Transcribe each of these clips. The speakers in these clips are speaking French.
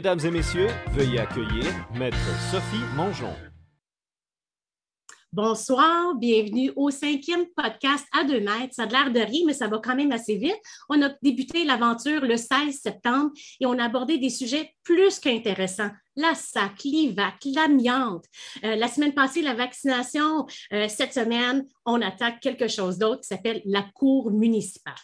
Mesdames et messieurs, veuillez accueillir Maître Sophie Mongeon. Bonsoir, bienvenue au cinquième podcast à deux mètres. Ça a l'air de rien, mais ça va quand même assez vite. On a débuté l'aventure le 16 septembre et on a abordé des sujets plus qu'intéressants. La SAC, l'IVAC, l'amiante. Euh, la semaine passée, la vaccination. Euh, cette semaine, on attaque quelque chose d'autre qui s'appelle la Cour municipale.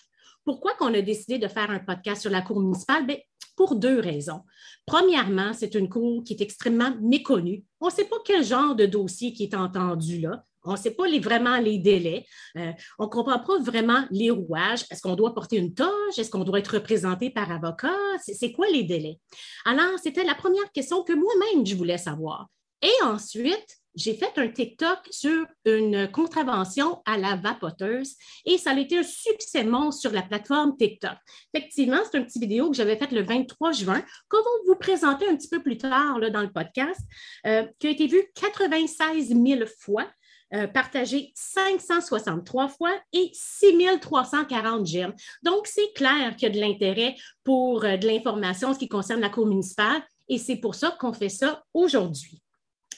Pourquoi qu'on a décidé de faire un podcast sur la Cour municipale? Bien, pour deux raisons. Premièrement, c'est une cour qui est extrêmement méconnue. On ne sait pas quel genre de dossier qui est entendu là. On ne sait pas vraiment les délais. Euh, on ne comprend pas vraiment les rouages. Est-ce qu'on doit porter une toge? Est-ce qu'on doit être représenté par avocat? C'est quoi les délais? Alors, c'était la première question que moi-même, je voulais savoir. Et ensuite, j'ai fait un TikTok sur une contravention à la vapoteuse et ça a été un succès monstre sur la plateforme TikTok. Effectivement, c'est une petite vidéo que j'avais faite le 23 juin, qu'on va vous présenter un petit peu plus tard là, dans le podcast, euh, qui a été vue 96 000 fois. Euh, partagé 563 fois et 6340 j'aime. Donc, c'est clair qu'il y a de l'intérêt pour euh, de l'information, ce qui concerne la cour municipale, et c'est pour ça qu'on fait ça aujourd'hui.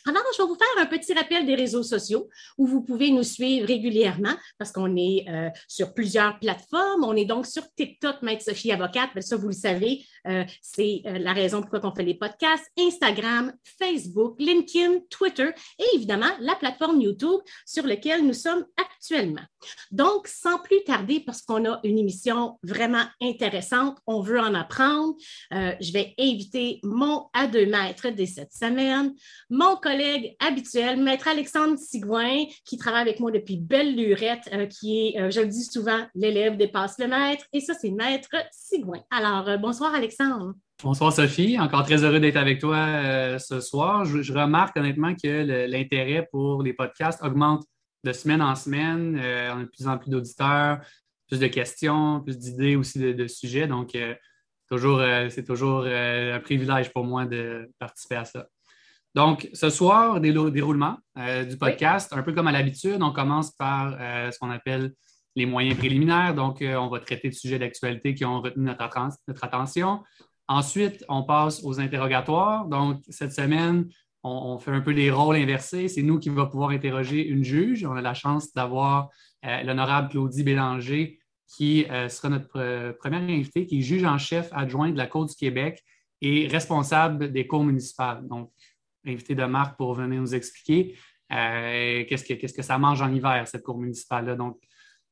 Alors, je vais vous faire un petit rappel des réseaux sociaux où vous pouvez nous suivre régulièrement parce qu'on est euh, sur plusieurs plateformes. On est donc sur TikTok, Maître Sophie Avocate. ça, vous le savez, euh, c'est euh, la raison pourquoi on fait les podcasts. Instagram, Facebook, LinkedIn, Twitter et évidemment la plateforme YouTube sur laquelle nous sommes actuellement. Donc, sans plus tarder, parce qu'on a une émission vraiment intéressante, on veut en apprendre, je vais inviter mon à deux maîtres de cette semaine, mon collègue habituel, Maître Alexandre Sigouin, qui travaille avec moi depuis belle lurette, euh, qui est, euh, je le dis souvent, l'élève dépasse le maître. Et ça, c'est Maître Sigouin. Alors, euh, bonsoir Alexandre. Bonsoir Sophie, encore très heureux d'être avec toi ce soir. Je, remarque honnêtement que l'intérêt pour les podcasts augmente de semaine en semaine. on a de plus en plus d'auditeurs, plus de questions, plus d'idées aussi de, de, sujets. Donc, c'est toujours un privilège pour moi de participer à ça. Donc, ce soir, déroulement euh, du podcast, un peu comme à l'habitude, on commence par euh, ce qu'on appelle les moyens préliminaires. Donc, euh, on va traiter de sujets d'actualité qui ont retenu notre, attention. Ensuite, on passe aux interrogatoires. Donc, cette semaine, on, fait un peu des rôles inversés. C'est nous qui va pouvoir interroger une juge. On a la chance d'avoir l'honorable Claudie Bélanger, qui sera notre première invitée, qui est juge en chef adjoint de la Côte du Québec et responsable des cours municipales. Donc, invité de marque pour venir nous expliquer euh, qu'est-ce, que, que ça mange en hiver, cette cour municipale-là. Donc,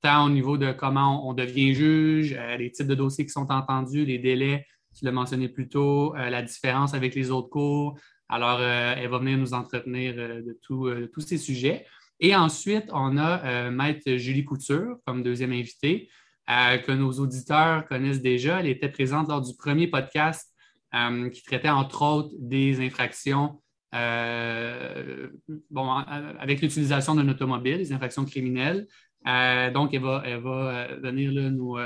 tant au niveau de comment on devient juge, euh, les types de dossiers qui sont entendus, les délais, tu l'as mentionné plus tôt, euh, la différence avec les autres cours. Alors, elle va venir nous entretenir de, tous ces sujets. Et ensuite, on a Maître Julie Couture comme deuxième invitée, que nos auditeurs connaissent déjà. Elle était présente lors du premier podcast qui traitait entre autres des infractions euh, bon, avec l'utilisation d'un automobile, des infractions criminelles. Euh, donc, elle va, elle va euh, venir nous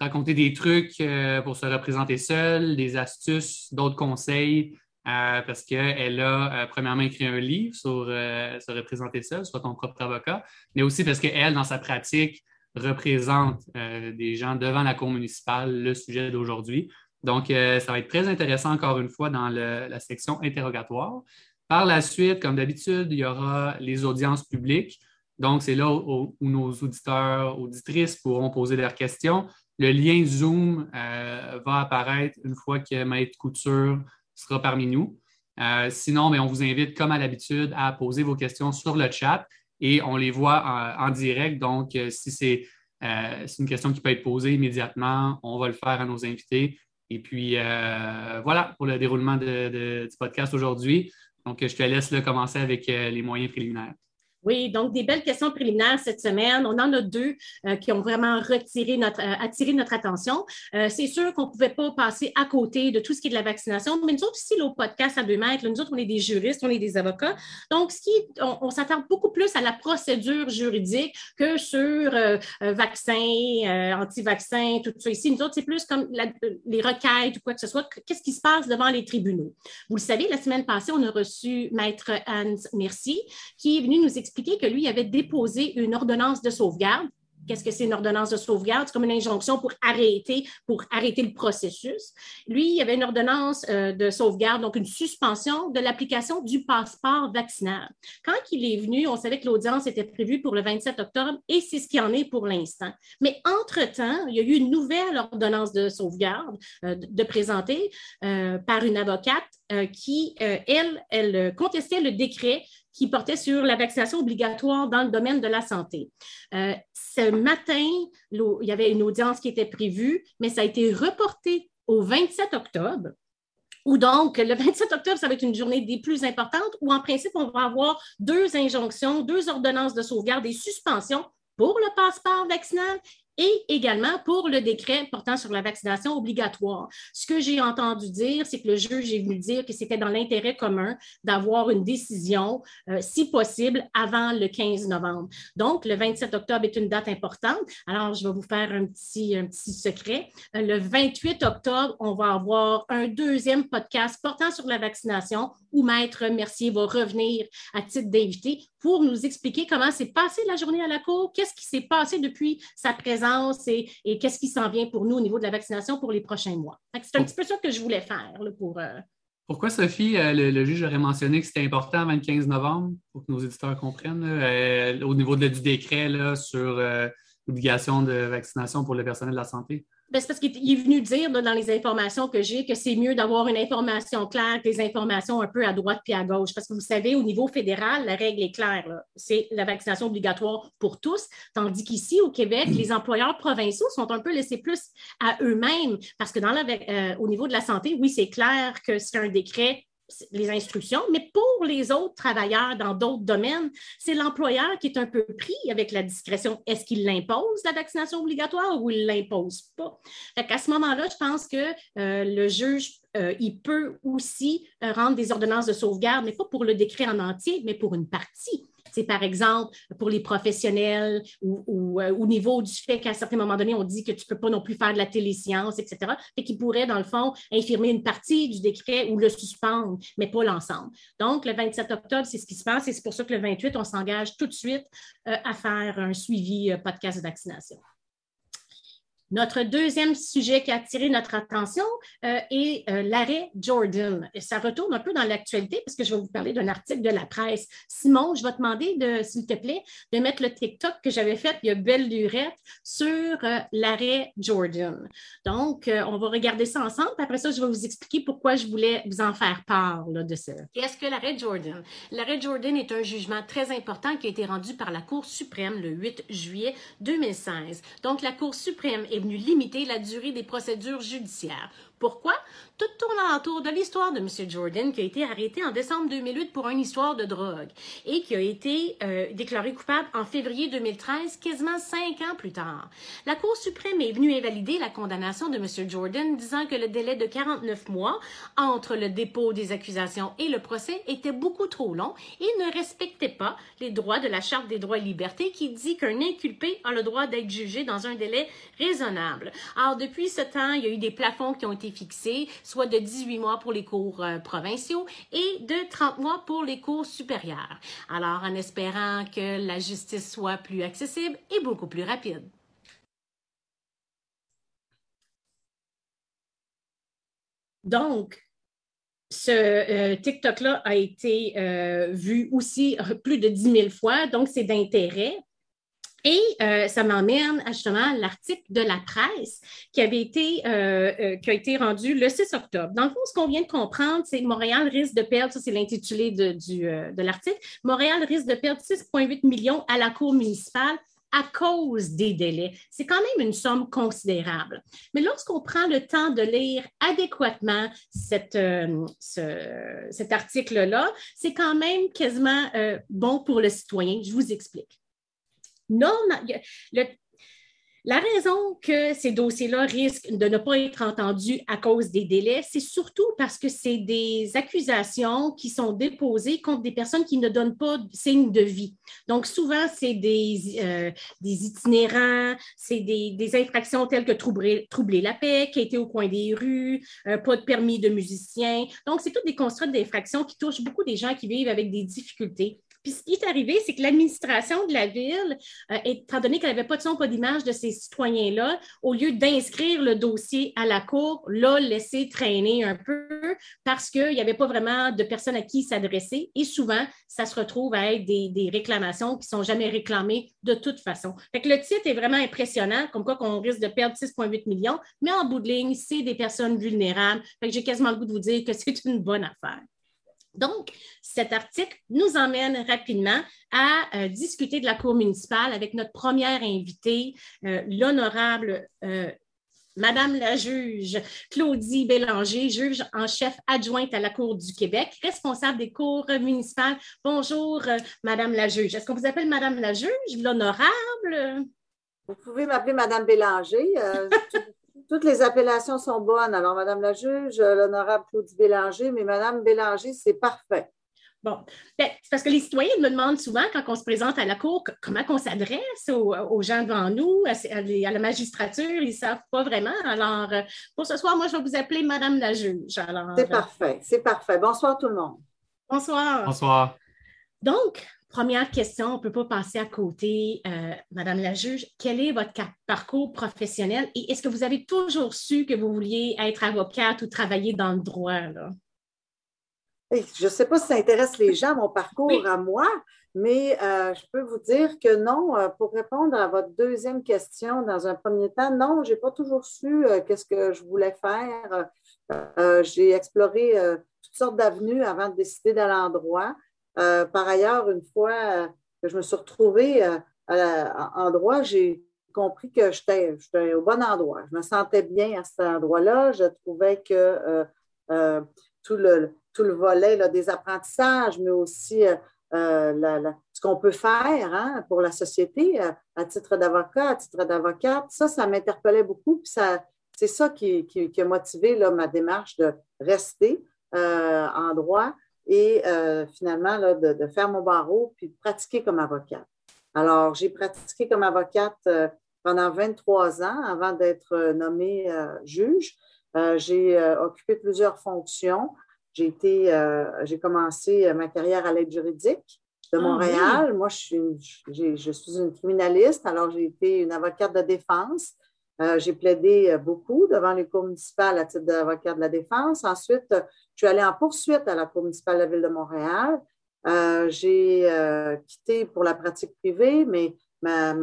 raconter des trucs pour se représenter seule, des astuces, d'autres conseils, parce qu'elle a premièrement écrit un livre sur se représenter seule, soit ton propre avocat, mais aussi parce qu'elle, dans sa pratique, représente des gens devant la Cour municipale, le sujet d'aujourd'hui. Donc, euh, ça va être très intéressant encore une fois dans la section interrogatoire. Par la suite, comme d'habitude, il y aura les audiences publiques. Donc, c'est là où, nos auditeurs, auditrices pourront poser leurs questions. Le lien Zoom euh, va apparaître une fois que Maître Couture sera parmi nous. Euh, sinon, mais on vous invite, comme à l'habitude, à poser vos questions sur le chat et on les voit en, direct. Donc, si c'est une question qui peut être posée immédiatement, on va le faire à nos invités et puis, euh, voilà pour le déroulement du podcast aujourd'hui. Donc, je te laisse commencer avec euh, les moyens préliminaires. Oui, donc des belles questions préliminaires cette semaine. On en a deux euh, qui ont vraiment euh, attiré notre attention. Euh, c'est sûr qu'on ne pouvait pas passer à côté de tout ce qui est de la vaccination, mais nous autres ici, au podcast à deux mètres, nous autres, on est des juristes, on est des avocats. Donc, ce qui, on, s'attarde beaucoup plus à la procédure juridique que sur vaccins, anti-vaccins, tout ça ici. Nous autres, c'est plus comme les requêtes ou quoi que ce soit. Qu'est-ce qui se passe devant les tribunaux? Vous le savez, la semaine passée, on a reçu Maître Hans Merci qui est venu nous expliquer que lui avait déposé une ordonnance de sauvegarde Qu'est-ce que c'est une ordonnance de sauvegarde? C'est comme une injonction pour arrêter, pour arrêter le processus. Lui, il y avait une ordonnance euh, de sauvegarde, donc une suspension de l'application du passeport vaccinal. Quand il est venu, on savait que l'audience était prévue pour le 27 octobre et c'est ce qui en est pour l'instant. Mais entre-temps, il y a eu une nouvelle ordonnance de sauvegarde euh, de présenter euh, par une avocate qui, elle, elle contestait le décret qui portait sur la vaccination obligatoire dans le domaine de la santé. Euh, ce matin, il y avait une audience qui était prévue, mais ça a été reporté au 27 octobre. Ou donc, le 27 octobre, ça va être une journée des plus importantes où, en principe, on va avoir deux injonctions, deux ordonnances de sauvegarde et suspension pour le passeport vaccinal et également pour le décret portant sur la vaccination obligatoire. Ce que j'ai entendu dire, c'est que le juge est venu dire que c'était dans l'intérêt commun d'avoir une décision, euh, si possible, avant le 15 novembre. Donc, le 27 octobre est une date importante. Alors, je vais vous faire un petit, un petit secret. Euh, le 28 octobre, on va avoir un deuxième podcast portant sur la vaccination où Maître Mercier va revenir à titre d'invité pour nous expliquer comment s'est passée la journée à la Cour, qu'est-ce qui s'est passé depuis sa présence et, qu'est-ce qui s'en vient pour nous au niveau de la vaccination pour les prochains mois. C'est un petit peu ça que je voulais faire pour. Euh, Pourquoi, Sophie, euh, le, juge aurait mentionné que c'était important avant le 15 novembre, pour que nos éditeurs comprennent, euh, au niveau du décret sur l'obligation de vaccination pour le personnel de la santé? Ben, c'est parce qu'il est venu dire dans les informations que j'ai que c'est mieux d'avoir une information claire des informations un peu à droite puis à gauche. Parce que vous savez, au niveau fédéral, la règle est claire. C'est la vaccination obligatoire pour tous, tandis qu'ici, au Québec, les employeurs provinciaux sont un peu laissés plus à eux-mêmes. Parce que dans la, euh, au niveau de la santé, oui, c'est clair que c'est un décret les instructions, mais pour les autres travailleurs dans d'autres domaines, c'est l'employeur qui est un peu pris avec la discrétion. Est-ce qu'il l'impose, la vaccination obligatoire, ou il ne l'impose pas? à ce moment-là, je pense que euh, le juge, euh, il peut aussi euh, rendre des ordonnances de sauvegarde, mais pas pour le décret en entier, mais pour une partie. C'est par exemple pour les professionnels ou, euh, au niveau du fait qu'à un certain moment on dit que tu ne peux pas non plus faire de la téléscience, etc. Et qui pourrait, dans le fond, infirmer une partie du décret ou le suspendre, mais pas l'ensemble. Donc, le 27 octobre, c'est ce qui se passe et c'est pour ça que le 28, on s'engage tout de suite euh, à faire un suivi euh, podcast de vaccination. Notre deuxième sujet qui a attiré notre attention euh, est euh, l'arrêt Jordan. Et ça retourne un peu dans l'actualité parce que je vais vous parler d'un article de la presse. Simon, je vais te demander, de, s'il te plaît, de mettre le TikTok que j'avais fait il y a belle lurette sur euh, l'arrêt Jordan. Donc, on va regarder ça ensemble. Après ça, je vais vous expliquer pourquoi je voulais vous en faire part de ça. Qu'est-ce que l'arrêt Jordan? L'arrêt Jordan est un jugement très important qui a été rendu par la Cour suprême le 8 juillet 2016. Donc, la Cour suprême est venue limiter la durée des procédures judiciaires pourquoi? Tout tourne autour de l'histoire de M. Jordan qui a été arrêté en décembre 2008 pour une histoire de drogue et qui a été euh, déclaré coupable en février 2013, quasiment cinq ans plus tard. La Cour suprême est venue invalider la condamnation de M. Jordan, disant que le délai de 49 mois entre le dépôt des accusations et le procès était beaucoup trop long et ne respectait pas les droits de la Charte des droits et libertés qui dit qu'un inculpé a le droit d'être jugé dans un délai raisonnable. Alors, depuis ce temps, il y a eu des plafonds qui ont été fixé, soit de 18 mois pour les cours euh, provinciaux et de 30 mois pour les cours supérieurs. Alors, en espérant que la justice soit plus accessible et beaucoup plus rapide. Donc, ce euh, TikTok-là a été euh, vu aussi plus de 10 000 fois, donc c'est d'intérêt. Et euh, ça m'emmène justement à l'article de la presse qui avait été, euh, euh, qui a été rendu le 6 octobre. Dans le fond, ce qu'on vient de comprendre, c'est que Montréal risque de perdre, ça c'est l'intitulé de, de l'article, Montréal risque de perdre 6,8 millions à la Cour municipale à cause des délais. C'est quand même une somme considérable. Mais lorsqu'on prend le temps de lire adéquatement cette, cet article-là, c'est quand même quasiment bon pour le citoyen. Je vous explique non, la raison que ces dossiers-là risquent de ne pas être entendus à cause des délais, c'est surtout parce que c'est des accusations qui sont déposées contre des personnes qui ne donnent pas signe de vie. Donc, souvent, c'est des, euh, itinérants, c'est des, infractions telles que troubler, la paix, qui été au coin des rues, euh, pas de permis de musicien. Donc, c'est toutes des constructs d'infractions qui touchent beaucoup des gens qui vivent avec des difficultés Puis ce qui est arrivé, c'est que l'administration de la ville, euh, étant donné qu'elle n'avait pas de son, pas d'image de ces citoyens-là, au lieu d'inscrire le dossier à la Cour, l'a laissé traîner un peu parce qu'il n'y avait pas vraiment de personnes à qui s'adresser. Et souvent, ça se retrouve à être des, réclamations qui ne sont jamais réclamées de toute façon. Fait que le titre est vraiment impressionnant, comme quoi qu'on risque de perdre 6,8 millions, mais en bout de ligne, c'est des personnes vulnérables. Fait que j'ai quasiment le goût de vous dire que c'est une bonne affaire. Donc, cet article nous emmène rapidement à euh, discuter de la Cour municipale avec notre première invitée, euh, l'honorable euh, Madame la juge Claudie Bélanger, juge en chef adjointe à la Cour du Québec, responsable des cours municipales. Bonjour, Madame la juge. Est-ce qu'on vous appelle Madame la juge, l'honorable? Vous pouvez m'appeler Madame Bélanger. Toutes les appellations sont bonnes. Alors, Madame la juge, l'honorable Claudie Bélanger, mais Madame Bélanger, c'est parfait. Bon, ben, c'est parce que les citoyens me demandent souvent, quand on se présente à la Cour, comment on s'adresse aux, gens devant nous, à, la magistrature, ils ne savent pas vraiment. Alors, euh, pour ce soir, moi, je vais vous appeler Madame la juge. C'est euh, parfait, c'est parfait. Bonsoir tout le monde. Bonsoir. Bonsoir. Donc, première question, on ne peut pas passer à côté, euh, Madame la juge. Quel est votre parcours professionnel et est-ce que vous avez toujours su que vous vouliez être avocate ou travailler dans le droit? Là? je ne sais pas si ça intéresse les gens, mon parcours à moi, mais euh, je peux vous dire que non, euh, pour répondre à votre deuxième question, dans un premier temps, non, je n'ai pas toujours su qu'est-ce que je voulais faire. j'ai exploré toutes sortes d'avenues avant de décider d'aller en droit. Par ailleurs, une fois que je me suis retrouvée en droit, j'ai compris que j'étais au bon endroit. Je me sentais bien à cet endroit-là. Je trouvais que tout le, tout le volet des apprentissages, mais aussi euh, euh, ce qu'on peut faire hein, pour la société euh, à titre d'avocat, à titre d'avocate. Ça, ça m'interpellait beaucoup. C'est ça qui, a motivé ma démarche de rester en droit et finalement de, faire mon barreau puis de pratiquer comme avocate. Alors, j'ai pratiqué comme avocate pendant 23 ans avant d'être nommée juge. j'ai occupé plusieurs fonctions. J'ai été, euh, j'ai commencé euh, ma carrière à l'aide juridique de ah Montréal. Moi, je suis, je suis une criminaliste, alors j'ai été une avocate de défense. Euh, j'ai plaidé beaucoup devant les cours municipales à titre d'avocate de la défense. Ensuite, je suis allée en poursuite à la Cour municipale de la Ville de Montréal. j'ai quitté pour la pratique privée, mais ma,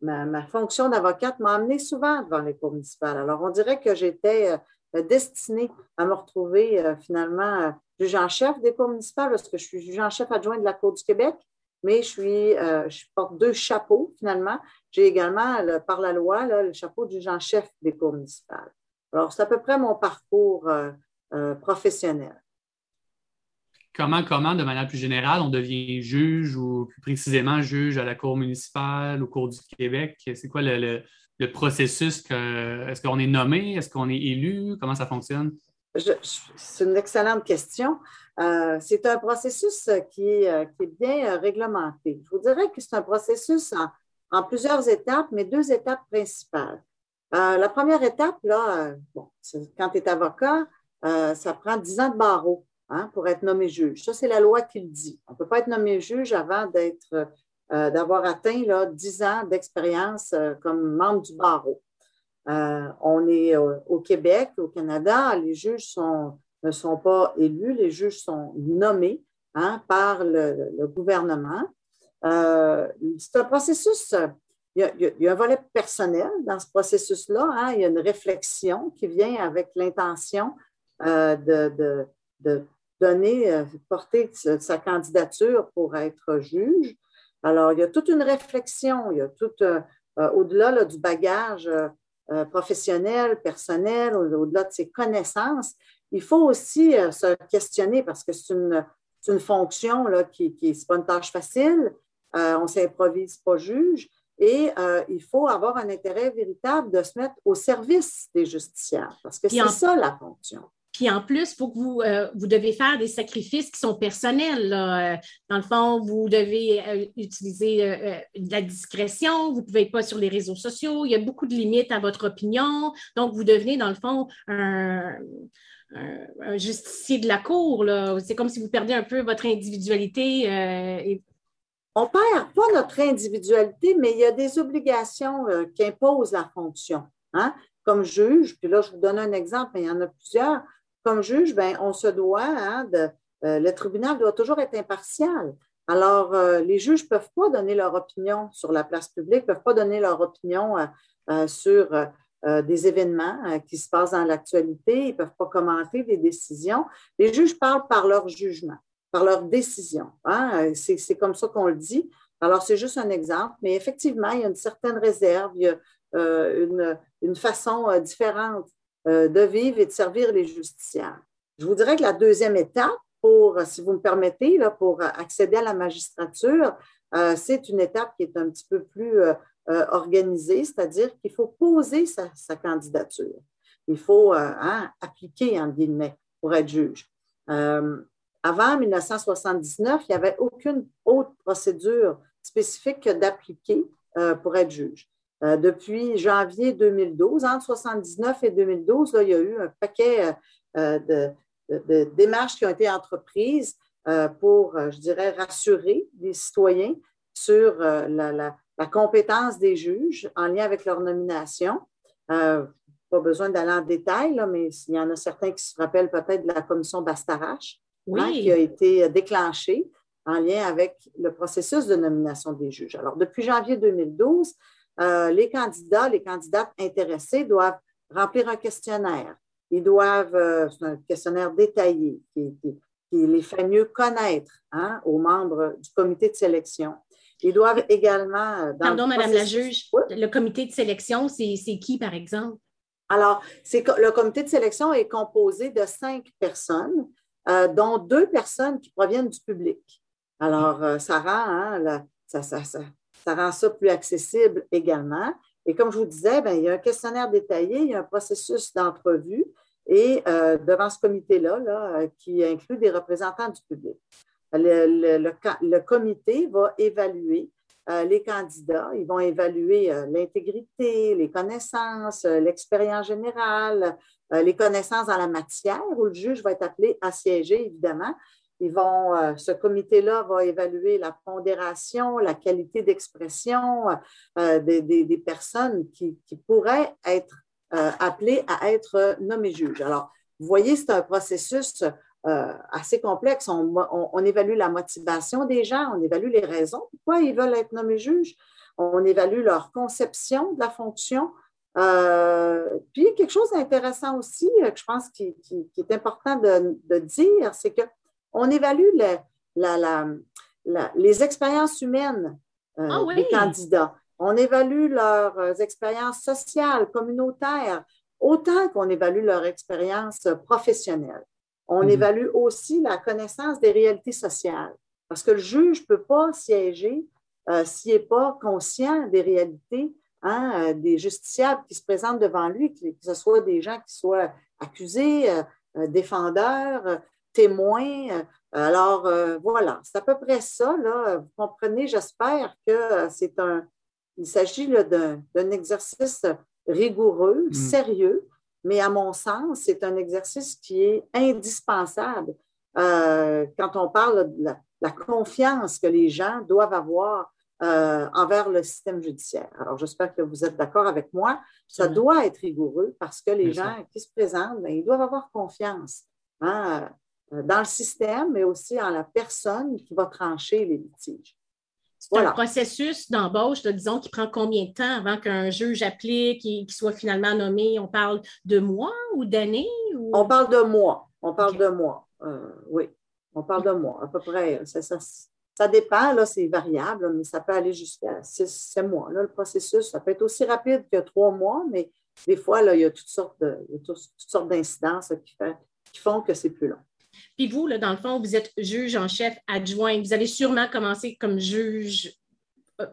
ma, fonction d'avocate m'a amenée souvent devant les cours municipales. Alors, on dirait que j'étais euh, destinée à me retrouver euh, finalement euh, juge en chef des cours municipales parce que je suis juge en chef adjoint de la Cour du Québec, mais je, suis, je porte deux chapeaux finalement. J'ai également, par la loi, le chapeau de juge en chef des cours municipales. Alors, c'est à peu près mon parcours professionnel. Comment, comment, de manière plus générale, on devient juge ou plus précisément juge à la Cour municipale, ou Cour du Québec? C'est quoi le, le processus? Est-ce qu'on est nommé? Est-ce qu'on est élu? Comment ça fonctionne? C'est une excellente question. Euh, c'est un processus qui est, euh, bien euh, réglementé. Je vous dirais que c'est un processus en, plusieurs étapes, mais deux étapes principales. la première étape, là, quand tu es avocat, ça prend dix ans de barreau hein, pour être nommé juge. Ça, c'est la loi qui le dit. On ne peut pas être nommé juge avant d'être euh, d'avoir atteint là, 10 ans d'expérience euh, comme membre du barreau. Euh, on est au Québec, au Canada, les juges ne sont pas élus, les juges sont nommés hein, par le, gouvernement. c'est un processus, il y, a, un volet personnel dans ce processus-là. Hein. il y a une réflexion qui vient avec l'intention de, de, donner, porter sa candidature pour être juge. Alors, il y a toute une réflexion, il y a tout, euh, euh, au-delà du bagage euh, professionnel, personnel, au-delà de ses connaissances, il faut aussi se questionner parce que c'est une, une, fonction là, qui n'est pas une tâche facile, on ne s'improvise pas juge, et il faut avoir un intérêt véritable de se mettre au service des justiciables, parce que c'est ça la fonction. Puis en plus, faut que vous, euh, vous devez faire des sacrifices qui sont personnels. Euh, dans le fond, vous devez euh, utiliser de la discrétion, vous ne pouvez pas sur les réseaux sociaux, il y a beaucoup de limites à votre opinion. Donc, vous devenez, dans le fond, un, justicier de la cour. C'est comme si vous perdez un peu votre individualité et on ne perd pas notre individualité, mais il y a des obligations euh, qui imposent la fonction. Hein? Comme juge, puis là, je vous donne un exemple, mais il y en a plusieurs. Comme juge, ben, on se doit, hein, de, euh, le tribunal doit toujours être impartial. Alors, euh, les juges ne peuvent pas donner leur opinion sur la place publique, ne peuvent pas donner leur opinion sur des événements qui se passent dans l'actualité, ils ne peuvent pas commenter des décisions. Les juges parlent par leur jugement par leur décision. Hein? C'est comme ça qu'on le dit. Alors, c'est juste un exemple, mais effectivement, il y a une certaine réserve, il y a euh, une, façon euh, différente euh, de vivre et de servir les justiciables. Je vous dirais que la deuxième étape, pour, si vous me permettez, là, pour accéder à la magistrature, c'est une étape qui est un petit peu plus organisée, c'est-à-dire qu'il faut poser sa, candidature. Il faut hein, appliquer, en guillemets, pour être juge. Avant 1979, il n'y avait aucune autre procédure spécifique que d'appliquer euh, pour être juge. Euh, depuis janvier 2012, entre 1979 et 2012, il y a eu un paquet euh, de, démarches qui ont été entreprises pour, je dirais, rassurer les citoyens sur la, compétence des juges en lien avec leur nomination. pas besoin d'aller en détail, mais il y en a certains qui se rappellent peut-être de la commission Bastarache, Hein, qui a été déclenché en lien avec le processus de nomination des juges. Alors, depuis janvier 2012, euh, les candidats, les candidates intéressées doivent remplir un questionnaire. Ils doivent, euh, c'est un questionnaire détaillé qui, les fait mieux connaître hein, aux membres du comité de sélection. Ils doivent également. Euh, Pardon, Madame la juge, le comité de sélection, c'est qui, par exemple? Alors, le comité de sélection est composé de cinq personnes euh, dont deux personnes qui proviennent du public. Alors, euh, ça, rend, hein, ça, ça, ça, rend ça plus accessible également. Et comme je vous disais, ben, il y a un questionnaire détaillé, il y a un processus d'entrevue et euh, devant ce comité-là, là, qui inclut des représentants du public. Le, comité va évaluer les candidats, ils vont évaluer l'intégrité, les connaissances, l'expérience générale, euh, les connaissances dans la matière où le juge va être appelé à siéger, évidemment. Ils vont, euh, ce comité-là va évaluer la pondération, la qualité d'expression euh, des, personnes qui, pourraient être appelées à être nommées juges. Alors, vous voyez, c'est un processus assez complexe. On, on, évalue la motivation des gens, on évalue les raisons pourquoi ils veulent être nommés juges, on évalue leur conception de la fonction, euh, puis, quelque chose d'intéressant aussi, euh, que je pense qui, est important de, dire, c'est qu'on évalue les expériences humaines euh, ah des candidats. On évalue leurs expériences sociales, communautaires, autant qu'on évalue leur expérience professionnelle. On mhm. évalue aussi la connaissance des réalités sociales, parce que le juge ne peut pas siéger s'il n'est pas conscient des réalités Hein, euh, des justiciables qui se présentent devant lui, que, ce soit des gens qui soient accusés, euh, euh, défendeurs, témoins. alors, voilà, c'est à peu près ça. Là. Vous comprenez, j'espère que c'est un. Il s'agit d'un exercice rigoureux, mm. sérieux, mais à mon sens, c'est un exercice qui est indispensable quand on parle de la, confiance que les gens doivent avoir euh, envers le système judiciaire. Alors, j'espère que vous êtes d'accord avec moi. Ça doit être rigoureux parce que les gens qui se présentent, ben, ils doivent avoir confiance hein, euh, dans le système, mais aussi en la personne qui va trancher les litiges. C'est un processus d'embauche, disons, qui prend combien de temps avant qu'un juge applique et qu'il soit finalement nommé? On parle de mois ou d'années? On parle de mois. On parle de mois. Euh, oui, on parle de mois, à peu près. Ça, ça, ça dépend, là, c'est variable, mais ça peut aller jusqu'à six, mois. Là, le processus, ça peut être aussi rapide que trois mois, mais des fois, là, il y a toutes sortes, de, toutes sortes d'incidences qui, qui, font que c'est plus long. Puis vous, là, dans le fond, vous êtes juge en chef adjoint. Vous allez sûrement commencer comme juge euh,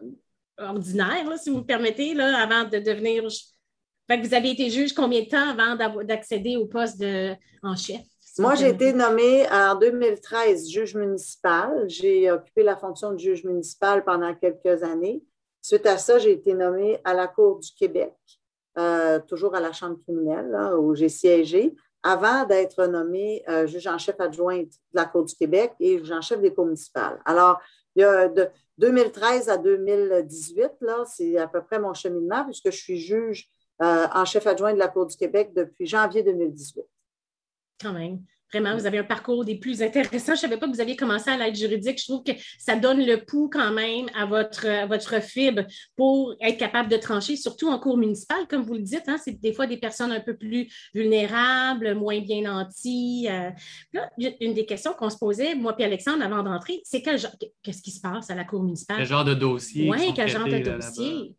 ordinaire, si vous me permettez, là, avant de devenir. Fait que vous avez été juge combien de temps avant d'accéder au poste de, en chef? Moi, j'ai été nommée en 2013 juge municipal. J'ai occupé la fonction de juge municipal pendant quelques années. Suite à ça, j'ai été nommée à la Cour du Québec, euh, toujours à la Chambre criminelle, où j'ai siégé, avant d'être nommée euh, juge en chef adjointe de la Cour du Québec et juge en chef des cours municipales. Alors, il y a de 2013 à 2018, là, c'est à peu près mon cheminement, puisque je suis juge euh, en chef adjoint de la Cour du Québec depuis janvier 2018. Quand même. Vraiment, vous avez un parcours des plus intéressants. Je ne savais pas que vous aviez commencé à l'aide juridique. Je trouve que ça donne le pouls quand même à votre, votre fibre pour être capable de trancher, surtout en cours municipal, comme vous le dites. Hein, c'est des fois des personnes un peu plus vulnérables, moins bien nanties. Euh. là, une des questions qu'on se posait, moi et Alexandre, avant d'entrer, c'est qu'est-ce qui se passe à la cour municipale? Quel genre de dossier? Oui, quel genre de dossier?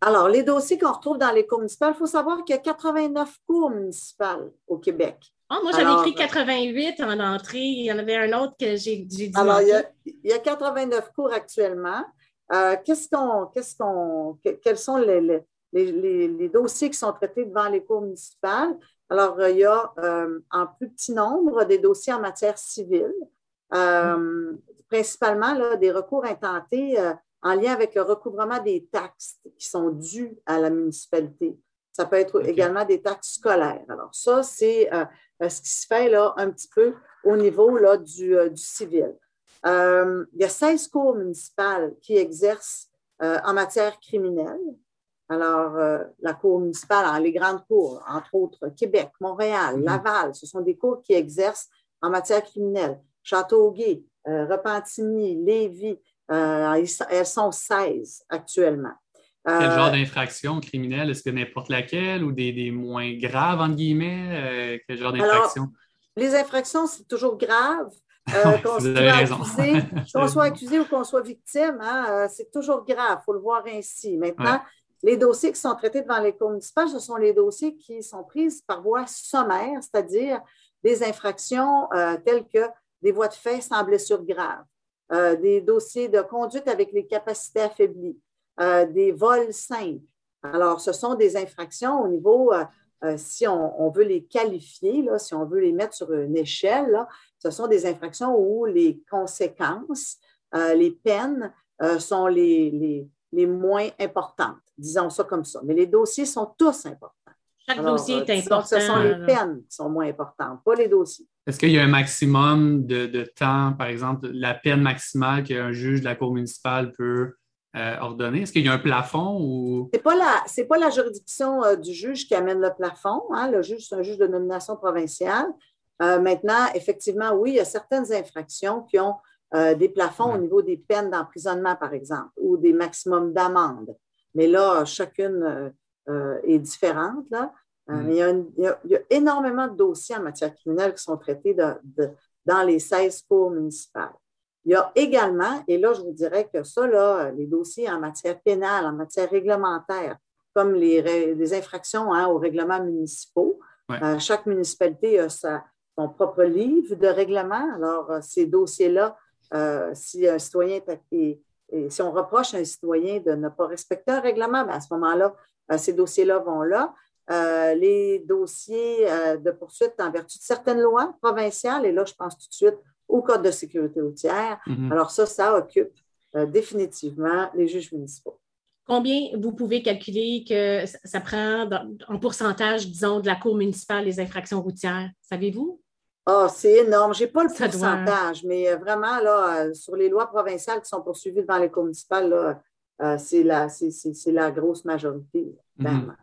Alors, les dossiers qu'on retrouve dans les cours municipales, il faut savoir qu'il y a 89 cours municipales au Québec. Oh, moi, j'avais écrit 88 en entrée. Il y en avait un autre que j'ai dit. Alors, il y, a, 89 cours actuellement. Euh, qu'est-ce qu'on, qu'est-ce qu'on, quels sont les, les, dossiers qui sont traités devant les cours municipales? Alors, il y a euh, en plus petit nombre des dossiers en matière civile, euh, principalement là, des recours intentés en lien avec le recouvrement des taxes qui sont dues à la municipalité. Ça peut être également des taxes scolaires. Alors, ça, c'est euh, ce qui se fait là, un petit peu au niveau là, du, euh, civil. Euh, il y a 16 cours municipales qui exercent en matière criminelle. Alors, la cour municipale, hein, les grandes cours, entre autres Québec, Montréal, mhm. Laval, ce sont des cours qui exercent en matière criminelle. Châteauguay, Repentigny, Lévis, elles sont 16 actuellement. Quel genre euh, d'infraction criminelle? Est-ce que n'importe laquelle ou des, moins graves, entre guillemets? Euh, quel genre d'infraction? Les infractions, c'est toujours grave. Euh, qu'on soit, soit, accusé ou qu'on soit victime, hein, c'est toujours grave, il faut le voir ainsi. Maintenant, les dossiers qui sont traités devant les cours municipales, ce sont les dossiers qui sont pris par voie sommaire, c'est-à-dire des infractions telles que des voies de fait sans blessure grave, des dossiers de conduite avec les capacités affaiblies, euh, des vols simples. Alors, ce sont des infractions au niveau, euh, euh, si on, veut les qualifier, là, si on veut les mettre sur une échelle, ce sont des infractions où les conséquences, les peines sont les, les, moins importantes, disons ça comme ça. Mais les dossiers sont tous importants. Chaque dossier est important. Ce sont les peines qui sont moins importantes, pas les dossiers. Est-ce qu'il y a un maximum de, de, temps, par exemple, la peine maximale qu'un juge de la Cour municipale peut euh? Est-ce qu'il y a un plafond ou? Ce n'est pas, la, pas la juridiction euh, du juge qui amène le plafond. Hein. Le juge, c'est un juge de nomination provinciale. Euh, maintenant, effectivement, oui, il y a certaines infractions qui ont des plafonds au niveau des peines d'emprisonnement, par exemple, ou des maximums d'amende. Mais là, chacune est différente. Là. Il, y a énormément de dossiers en matière criminelle qui sont traités dans les 16 cours municipales. Il y a également, et là, je vous dirais que ça, là, les dossiers en matière pénale, en matière réglementaire, comme les, infractions hein, aux règlements municipaux, euh, chaque municipalité a son propre livre de règlement. Alors, euh, ces dossiers-là, euh, si un citoyen et si on reproche à un citoyen de ne pas respecter un règlement, ben, à ce moment-là, ces dossiers-là vont là. les dossiers de poursuite en vertu de certaines lois provinciales, et là, je pense tout de suite au Code de sécurité routière. Mhm. Alors ça, ça occupe euh, définitivement les juges municipaux. Combien vous pouvez calculer que ça prend en pourcentage, disons, de la Cour municipale les infractions routières? Savez-vous? Ah, c'est énorme. Je n'ai pas le pourcentage, mais euh, vraiment, là, euh, sur les lois provinciales qui sont poursuivies devant les cours municipales, c'est la, la, grosse majorité. Mhm.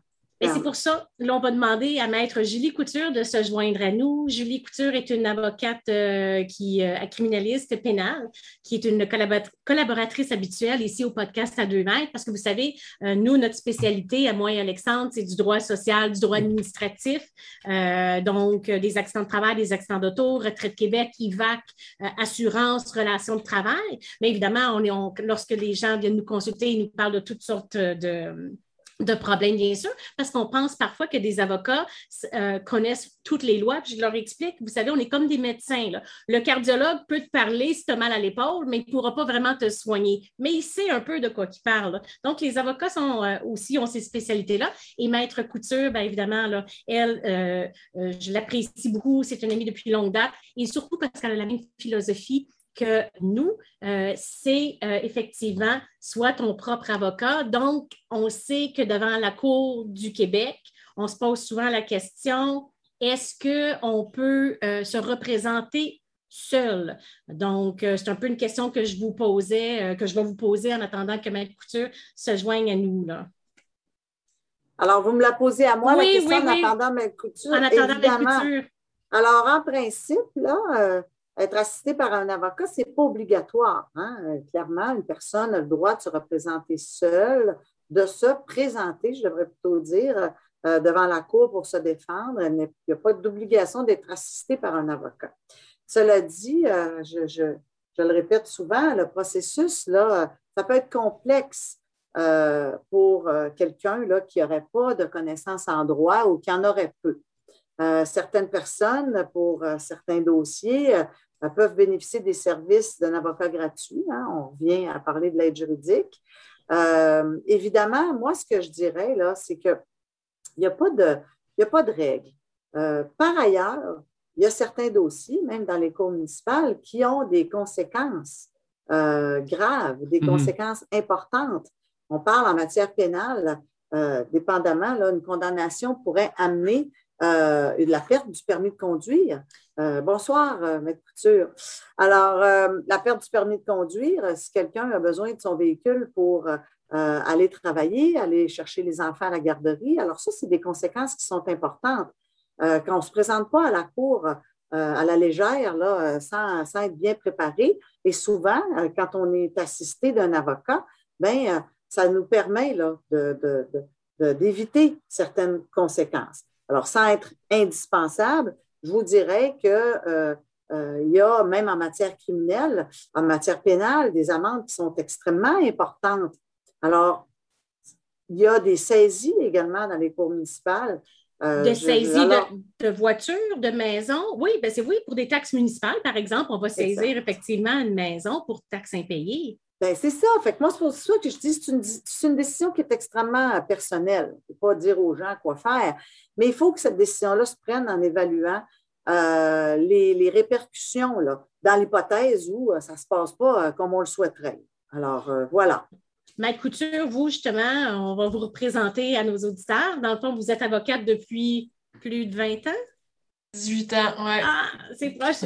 Et c'est pour ça, là, on va demander à Maître Julie Couture de se joindre à nous. Julie Couture est une avocate euh, qui euh, criminaliste pénale, qui est une collaboratrice habituelle ici au podcast à deux mètres, parce que vous savez, euh, nous, notre spécialité, à moi et Alexandre, c'est du droit social, du droit administratif, euh, donc des accidents de travail, des accidents d'auto, retraite Québec, IVAC, assurance, relations de travail. Mais évidemment, on est, lorsque les gens viennent nous consulter, ils nous parlent de toutes sortes de de problèmes, bien sûr, parce qu'on pense parfois que des avocats euh, connaissent toutes les lois. Puis je leur explique, vous savez, on est comme des médecins. Le cardiologue peut te parler si tu as mal à l'épaule, mais il ne pourra pas vraiment te soigner. Mais il sait un peu de quoi il parle. Donc, les avocats sont euh, aussi ont ces spécialités-là. Et Maître Couture, bien évidemment, là, elle, euh, je l'apprécie beaucoup. C'est une amie depuis longue date. Et surtout parce qu'elle a la même philosophie que nous, euh, c'est euh, effectivement soit ton propre avocat. Donc, on sait que devant la Cour du Québec, on se pose souvent la question, est-ce qu'on peut euh, se représenter seul? Donc, c'est un peu une question que je vous posais, que je vais vous poser en attendant que Maître Couture se joigne à nous. Là. Alors, vous me la posez à moi, Oui, la question oui, oui. en attendant Maître Couture. En attendant Maître. Couture. Alors, en principe, là, être assisté par un avocat, ce n'est pas obligatoire. hein. Euh, Clairement, une personne a le droit de se représenter seule, de se présenter, je devrais plutôt dire, euh, devant la cour pour se défendre. Il n'y a pas d'obligation d'être assisté par un avocat. Cela dit, euh, je, le répète souvent, le processus, là, ça peut être complexe pour quelqu'un qui n'aurait pas de connaissances en droit ou qui en aurait peu. Euh, certaines personnes, pour euh, certains dossiers, euh, peuvent bénéficier des services d'un avocat gratuit. hein. On revient à parler de l'aide juridique. Euh, évidemment, moi, ce que je dirais, là, c'est qu'il n'y a, pas de- il y a pas de règle. Euh, par ailleurs, il y a certains dossiers, même dans les cours municipales, qui ont des conséquences euh, graves, des Mhm. conséquences importantes. On parle en matière pénale, dépendamment, là, une condamnation pourrait amener euh, la perte du permis de conduire. Euh, bonsoir, euh, Maître Couture. Alors, la perte du permis de conduire, si quelqu'un a besoin de son véhicule pour aller travailler, aller chercher les enfants à la garderie, alors ça, c'est des conséquences qui sont importantes. Quand on ne se présente pas à la cour à la légère, là, sans, être bien préparé, et souvent, quand on est assisté d'un avocat, euh, ça nous permet de- de- de- de- d'éviter certaines conséquences. Alors, sans être indispensable, je vous dirais que euh, euh, il y a même en matière criminelle, en matière pénale, des amendes qui sont extrêmement importantes. Alors, il y a des saisies également dans les cours municipales. Euh, De saisie alors, de, de voitures, de maisons? Oui, ben c'est oui, pour des taxes municipales, par exemple, on va saisir effectivement une maison pour taxes impayées. Ben, c'est ça. Fait que moi, c'est pour ça que je dis que c'est une, c'est une décision qui est extrêmement euh, personnelle. Je ne peux pas dire aux gens quoi faire, mais il faut que cette décision-là se prenne en évaluant euh, les, les répercussions là, dans l'hypothèse où euh, ça ne se passe pas euh, comme on le souhaiterait. Alors, euh, voilà. Maître Couture, vous, justement, on va vous représenter à nos auditeurs. Dans le fond, vous êtes avocate depuis plus de 20 ans? 18 ans, ouais. Ah, c'est proche.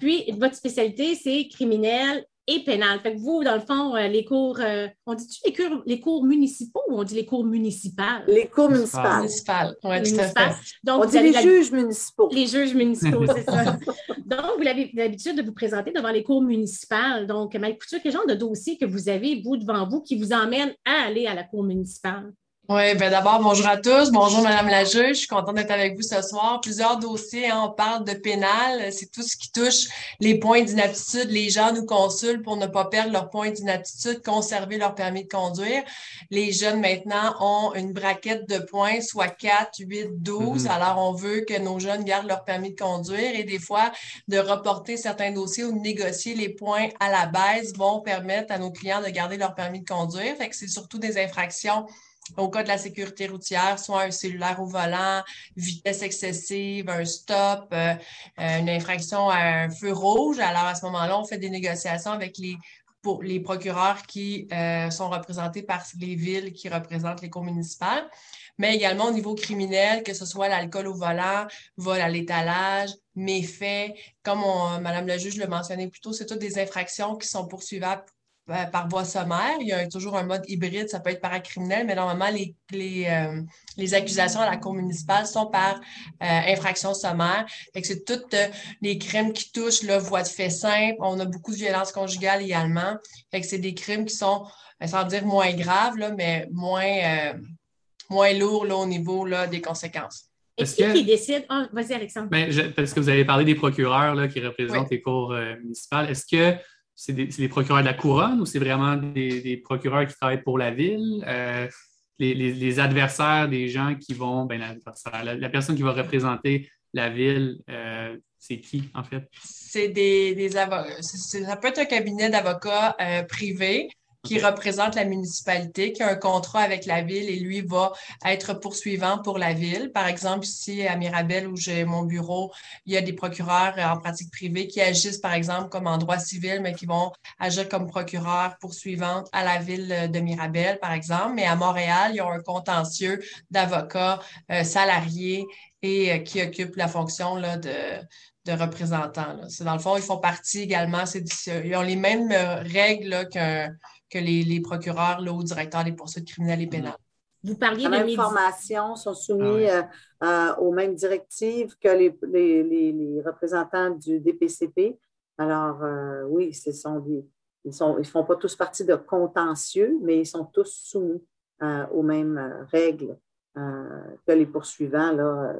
Puis, votre spécialité, c'est criminel et pénal. Fait que vous, dans le fond, euh, les cours, euh, on dit-tu les cours, les cours municipaux ou on dit les cours municipales? Les cours Municipal. municipales. Municipal, oui, tout à Municipales. fait. Donc, On vous dit les la- juges municipaux. Les juges municipaux, c'est ça. Donc, vous avez l'habitude de vous présenter devant les cours municipales. Donc, Maître Couture, quel genre de dossier que vous avez, vous, devant vous, qui vous emmène à aller à la cour municipale? Oui, ben d'abord, bonjour à tous. Bonjour, Madame la juge. Je suis contente d'être avec vous ce soir. Plusieurs dossiers, hein, on parle de pénal. C'est tout ce qui touche les points d'inaptitude. Les gens nous consultent pour ne pas perdre leurs points d'inaptitude, conserver leur permis de conduire. Les jeunes, maintenant, ont une braquette de points, soit 4, 8, 12. Mhm. Alors, on veut que nos jeunes gardent leur permis de conduire et des fois, de reporter certains dossiers ou de négocier les points à la baisse vont permettre à nos clients de garder leur permis de conduire. Fait que c'est surtout des infractions au cas de la sécurité routière, soit un cellulaire au volant, vitesse excessive, un stop, euh, euh, une infraction à un feu rouge. Alors, à ce moment-là, on fait des négociations avec les, pour les procureurs qui euh, sont représentés par les villes qui représentent les cours municipales, mais également au niveau criminel, que ce soit l'alcool au volant, vol à l'étalage, méfaits. Comme Madame le juge le mentionnait plus tôt, c'est toutes des infractions qui sont poursuivables euh, par voie sommaire. Il y a toujours un mode hybride, ça peut être paracriminel, mais normalement, les, les, euh, les accusations à la Cour municipale sont par euh, infraction sommaire. Fait que c'est tous euh, les crimes qui touchent la voie de fait simple. On a beaucoup de violences conjugales également. Fait que c'est des crimes qui sont, sans dire moins graves, là, mais moins, euh, moins lourds là, au niveau là, des conséquences. Et Est-ce qui, que- qui décide? Ah, vas-y, Alexandre. Ben, je- parce que vous avez parlé des procureurs là, qui représentent les cours euh, municipales. Est-ce que c'est des, procureurs de la couronne ou c'est vraiment des, procureurs qui travaillent pour la ville? Euh, les, adversaires des gens qui vont, ben, la, la personne qui va représenter la ville, euh, c'est qui en fait? C'est des, avocats. Ça peut être un cabinet d'avocats euh, privé. Qui représente la municipalité, qui a un contrat avec la ville et lui va être poursuivant pour la ville. Par exemple, ici à Mirabel, où j'ai mon bureau, il y a des procureurs en pratique privée qui agissent, par exemple, comme en droit civil, mais qui vont agir comme procureurs poursuivants à la ville de Mirabel, par exemple. Mais à Montréal, il y a un contentieux d'avocats euh, salariés et euh, qui occupent la fonction là, de, de représentants. C'est dans le fond, ils font partie également, ils ont les mêmes euh, règles que, que les, procureurs là, ou directeurs des poursuites criminelles et pénales. Vous parliez de mêmes formations sont soumis ah euh, euh, aux mêmes directives que les, les, représentants du DPCP. Alors, oui, ce sont des, ils ne ils font pas tous partie de contentieux, mais ils sont tous soumis aux mêmes règles que les poursuivants là,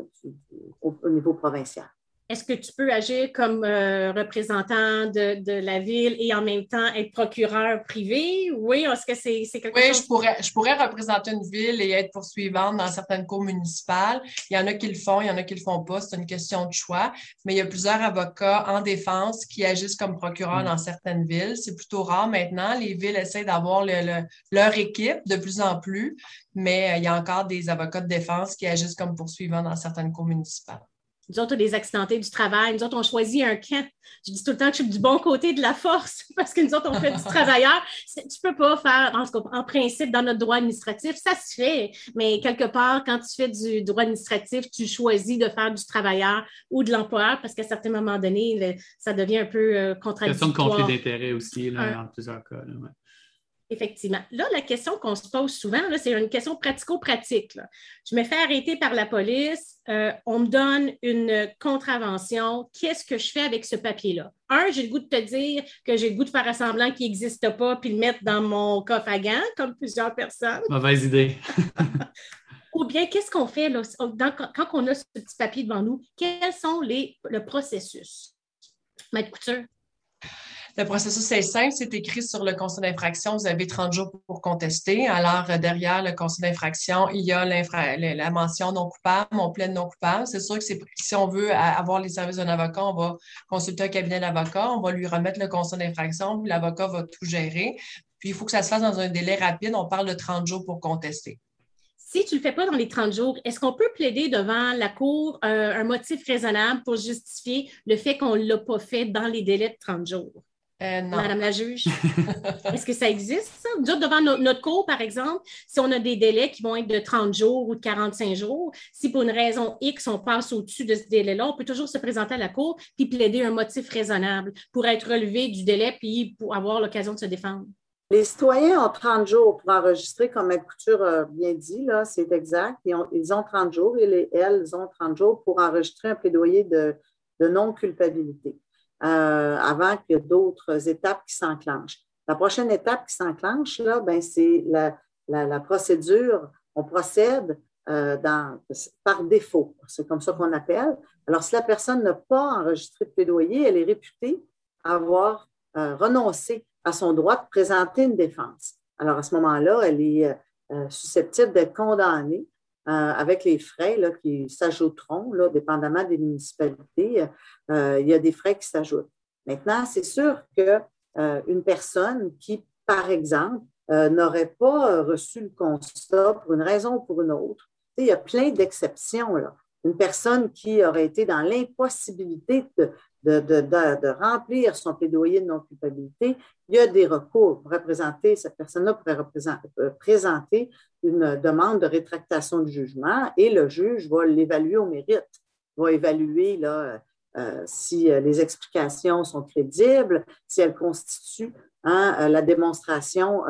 au niveau provincial. Est-ce que tu peux agir comme euh, représentant de, la ville et en même temps être procureur privé? Oui, est-ce que c'est quelque chose? Oui, je pourrais, je pourrais représenter une ville et être poursuivante dans certaines cours municipales. Il y en a qui le font, il y en a qui le font pas. C'est une question de choix. Mais il y a plusieurs avocats en défense qui agissent comme procureurs dans certaines villes. C'est plutôt rare maintenant. Les villes essaient d'avoir leur équipe de plus en plus, mais euh, il y a encore des avocats de défense qui agissent comme poursuivants dans certaines cours municipales. Nous autres, les accidentés du travail, nous autres, on choisit un camp. Je dis tout le temps que je suis du bon côté de la force parce que nous autres, on fait du travailleur. Tu ne peux pas faire, en, en, principe, dans notre droit administratif, ça se fait, mais quelque part, quand tu fais du droit administratif, tu choisis de faire du travailleur ou de l'employeur parce qu'à certains moments donnés, ça devient un peu euh, contradictoire. Question de conflit d'intérêt aussi, là, dans plusieurs cas. Effectivement. Là, la question qu'on se pose souvent, c'est une question pratico-pratique. Je me fais arrêter par la police, euh, on me donne une contravention. Qu'est-ce que je fais avec ce papier-là? Un, j'ai le goût de te dire que j'ai le goût de faire semblant qu'il n'existe pas puis le mettre dans mon coffre à gants, comme plusieurs personnes. Mauvaise idée. Ou bien, qu'est-ce qu'on fait là, quand on a ce petit papier devant nous? Quels sont les, le processus? Maître Couture. Le processus est simple, c'est écrit sur le constat d'infraction. Vous avez 30 jours pour contester. Alors, euh, derrière le constat d'infraction, il y a la mention non coupable, mon plaide non coupable. C'est sûr que si on veut avoir les services d'un avocat, on va consulter un cabinet d'avocat, on va lui remettre le constat d'infraction, puis l'avocat va tout gérer. Puis, il faut que ça se fasse dans un délai rapide. On parle de 30 jours pour contester. Si tu ne le fais pas dans les 30 jours, est-ce qu'on peut plaider devant la Cour euh, un motif raisonnable pour justifier le fait qu'on ne l'a pas fait dans les délais de 30 jours? Euh, Madame la juge, est-ce que ça existe, ça? devant notre cours, par exemple, si on a des délais qui vont être de 30 jours ou de 45 jours, si pour une raison X, on passe au-dessus de ce délai-là, on peut toujours se présenter à la cour puis plaider un motif raisonnable pour être relevé du délai puis pour avoir l'occasion de se défendre. Les citoyens ont 30 jours pour enregistrer, comme Maître Couture a bien dit, là, c'est exact. Ils ont, ils ont 30 jours et les, elles ont 30 jours pour enregistrer un plaidoyer de non-culpabilité. Euh, avant qu'il y ait d'autres étapes qui s'enclenchent. La prochaine étape qui s'enclenche, là, ben, c'est la, procédure. On procède euh, par défaut. C'est comme ça qu'on appelle. Alors, si la personne n'a pas enregistré de plaidoyer, elle est réputée avoir euh, renoncé à son droit de présenter une défense. Alors, à ce moment-là, elle est susceptible d'être condamnée avec les frais là, qui s'ajouteront, dépendamment des municipalités, euh, il y a des frais qui s'ajoutent. Maintenant, c'est sûr qu'une euh, personne qui, par exemple, n'aurait pas reçu le constat pour une raison ou pour une autre, il y a plein d'exceptions. Une personne qui aurait été dans l'impossibilité de, de, remplir son plaidoyer de non-culpabilité, il y a des recours représenter, cette personne-là pourrait euh, présenter une demande de rétractation du jugement et le juge va l'évaluer au mérite, va évaluer là, euh, si euh, les explications sont crédibles, si elles constituent hein, la démonstration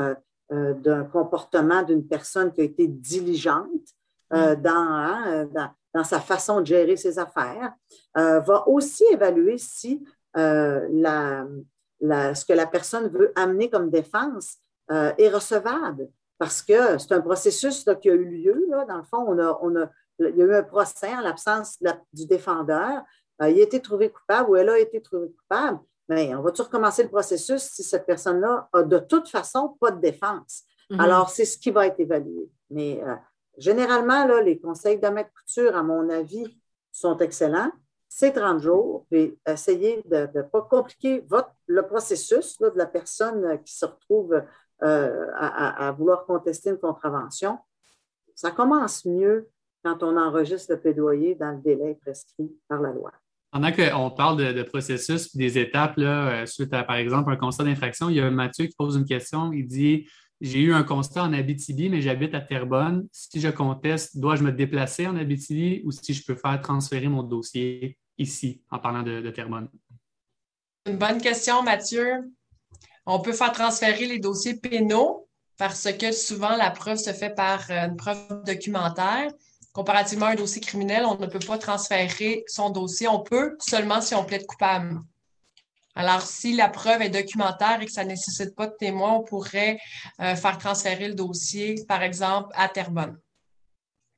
d'un comportement d'une personne qui a été diligente mm. dans, hein, dans dans sa façon de gérer ses affaires, euh, va aussi évaluer si euh, ce que la personne veut amener comme défense euh, est recevable. Parce que c'est un processus qui a eu lieu. dans le fond, on a, il y a eu un procès en l'absence du défendeur. il a été trouvé coupable ou elle a été trouvée coupable. Mais on va-tu recommencer le processus si cette personne-là a de toute façon pas de défense? Mm-hmm. Alors, c'est ce qui va être évalué. Mais Généralement, les conseils de couture, à mon avis, sont excellents. C'est 30 jours, puis essayez de ne pas compliquer le processus de la personne qui se retrouve euh, à, vouloir contester une contravention, ça commence mieux quand on enregistre le plaidoyer dans le délai prescrit par la loi. Pendant qu'on parle de, processus et des étapes, là, suite à, par exemple, un constat d'infraction, il y a Mathieu qui pose une question. Il dit J'ai eu un constat en Abitibi, mais j'habite à Terrebonne. Si je conteste, dois-je me déplacer en Abitibi ou si je peux faire transférer mon dossier ici, en parlant de, de Terrebonne? Une bonne question, Mathieu. On peut faire transférer les dossiers pénaux parce que souvent la preuve se fait par euh, une preuve documentaire. Comparativement à un dossier criminel, on ne peut pas transférer son dossier. On peut seulement si on plaide coupable. Alors, si la preuve est documentaire et que ça ne nécessite pas de témoin, on pourrait euh, faire transférer le dossier, par exemple, à Terrebonne.